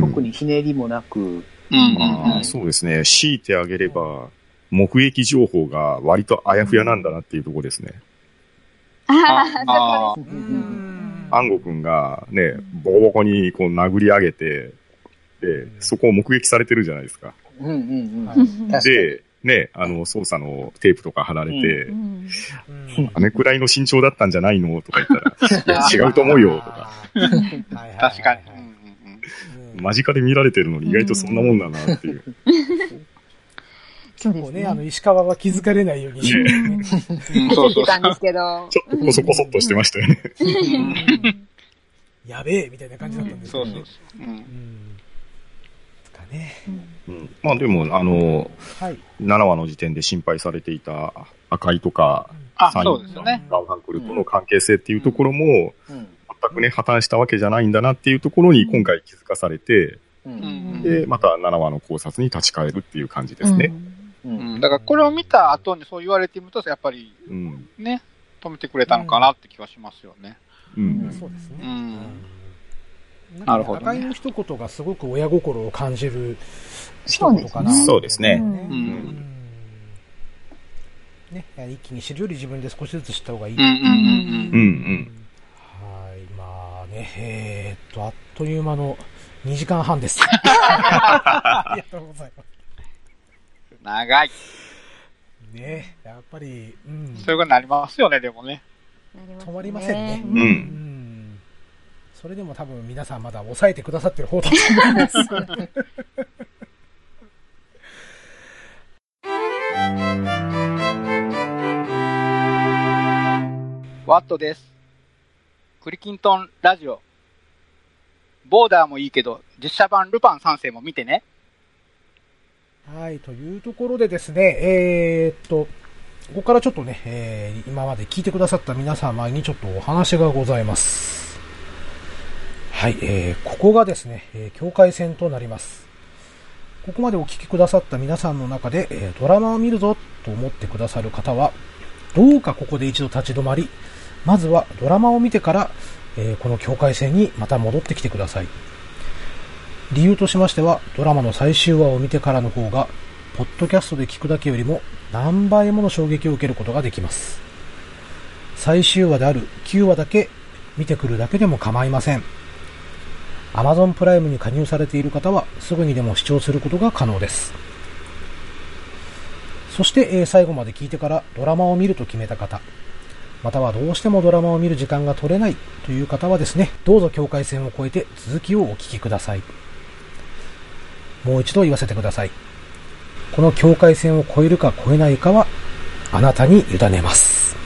S2: 特にひねりもなく、
S5: うん
S4: まあ、そうですね。強いてあげれば、目撃情報が割とあやふやなんだなっていうところですね。
S3: あ
S5: あ
S3: あ、そこです。
S1: うん
S4: 安吾くんがね、ボコボコにこう殴り上げて、で、そこを目撃されてるじゃないですか。
S2: うんうんうん。
S1: はい
S2: 確かに。
S4: で、ね、あの、捜査のテープとか貼られて、
S3: うん
S1: うん
S4: あれくらいの身長だったんじゃないの？とか言ったら、いや、違うと思うよ、とか。
S5: 確かに。
S4: 間近で見られてるのに意外とそんなもんだなっていう。
S3: そうですね。
S1: あの、石川は気づかれないようにしてるね。
S3: たんですけど。
S4: ちょっとこそこそっとしてましたよね。
S5: う。
S1: やべえみたいな感じだったんですけどね
S5: そうそうそう。うん
S1: うんね。
S4: うん。まあでも、あの、
S1: はい。
S4: 7話の時点で心配されていた赤いとか、
S5: あ、
S4: サイン
S5: そうですよね。
S4: ガンハンクルとの関係性っていうところも、
S2: うん。
S4: 全くね、破綻したわけじゃないんだなっていうところに今回気づかされて、で、また7話の考察に立ち返るっていう感じですね。
S2: う。
S5: うんん。だからこれを見た後にそう言われてみると、やっぱり
S4: うん。
S5: ね、止めてくれたのかなって気がしますよね。
S4: うん。
S1: そうですね。
S5: うん
S1: うん
S5: なるほどね
S1: 赤いの一言がすごく親心を感じる一
S3: そうですね
S1: 言かな。
S4: そうですね。
S3: うん
S1: ね一気に知るより自分で少しずつ知った方がいい。
S5: うんうんうん
S4: うんうん。
S1: はい、まあね、えーっと、あっという間の2時間半です。ありがとうございま
S5: うん。長い。
S1: す。ね、やっぱり、うん、
S5: そういうことになりますよね、でもね。
S1: 止まりませんね。
S4: う。
S1: うんん。それでも多分皆さんまだ抑えてくださってる方だと思います。
S5: ワットです。クリキントンラジオ。ボーダーもいいけど、実写版ルパン三世も見てね。
S1: はい、というところでですね、えーっと、ここからちょっとね、えー今まで聞いてくださった皆様にちょっとお話がございます。はい、えーここがですね、えー境界線となります。ここまでお聞きくださった皆さんの中で、えードラマを見るぞと思ってくださる方は、どうかここで一度立ち止まり、まずはドラマを見てから、えーこの境界線にまた戻ってきてください。理由としましては、ドラマの最終話を見てからの方が、ポッドキャストで聞くだけよりも何倍もの衝撃を受けることができます。最終話である9話だけ見てくるだけでも構いません。Amazon プライムに加入されている方はすぐにでも視聴することが可能です。そして、え最後まで聞いてからドラマを見ると決めた方、またはどうしてもドラマを見る時間が取れないという方はですね、どうぞ境界線を越えて続きをお聞きください。もう一度言わせてください。この境界線を越えるか越えないかは、あなたに委ねます。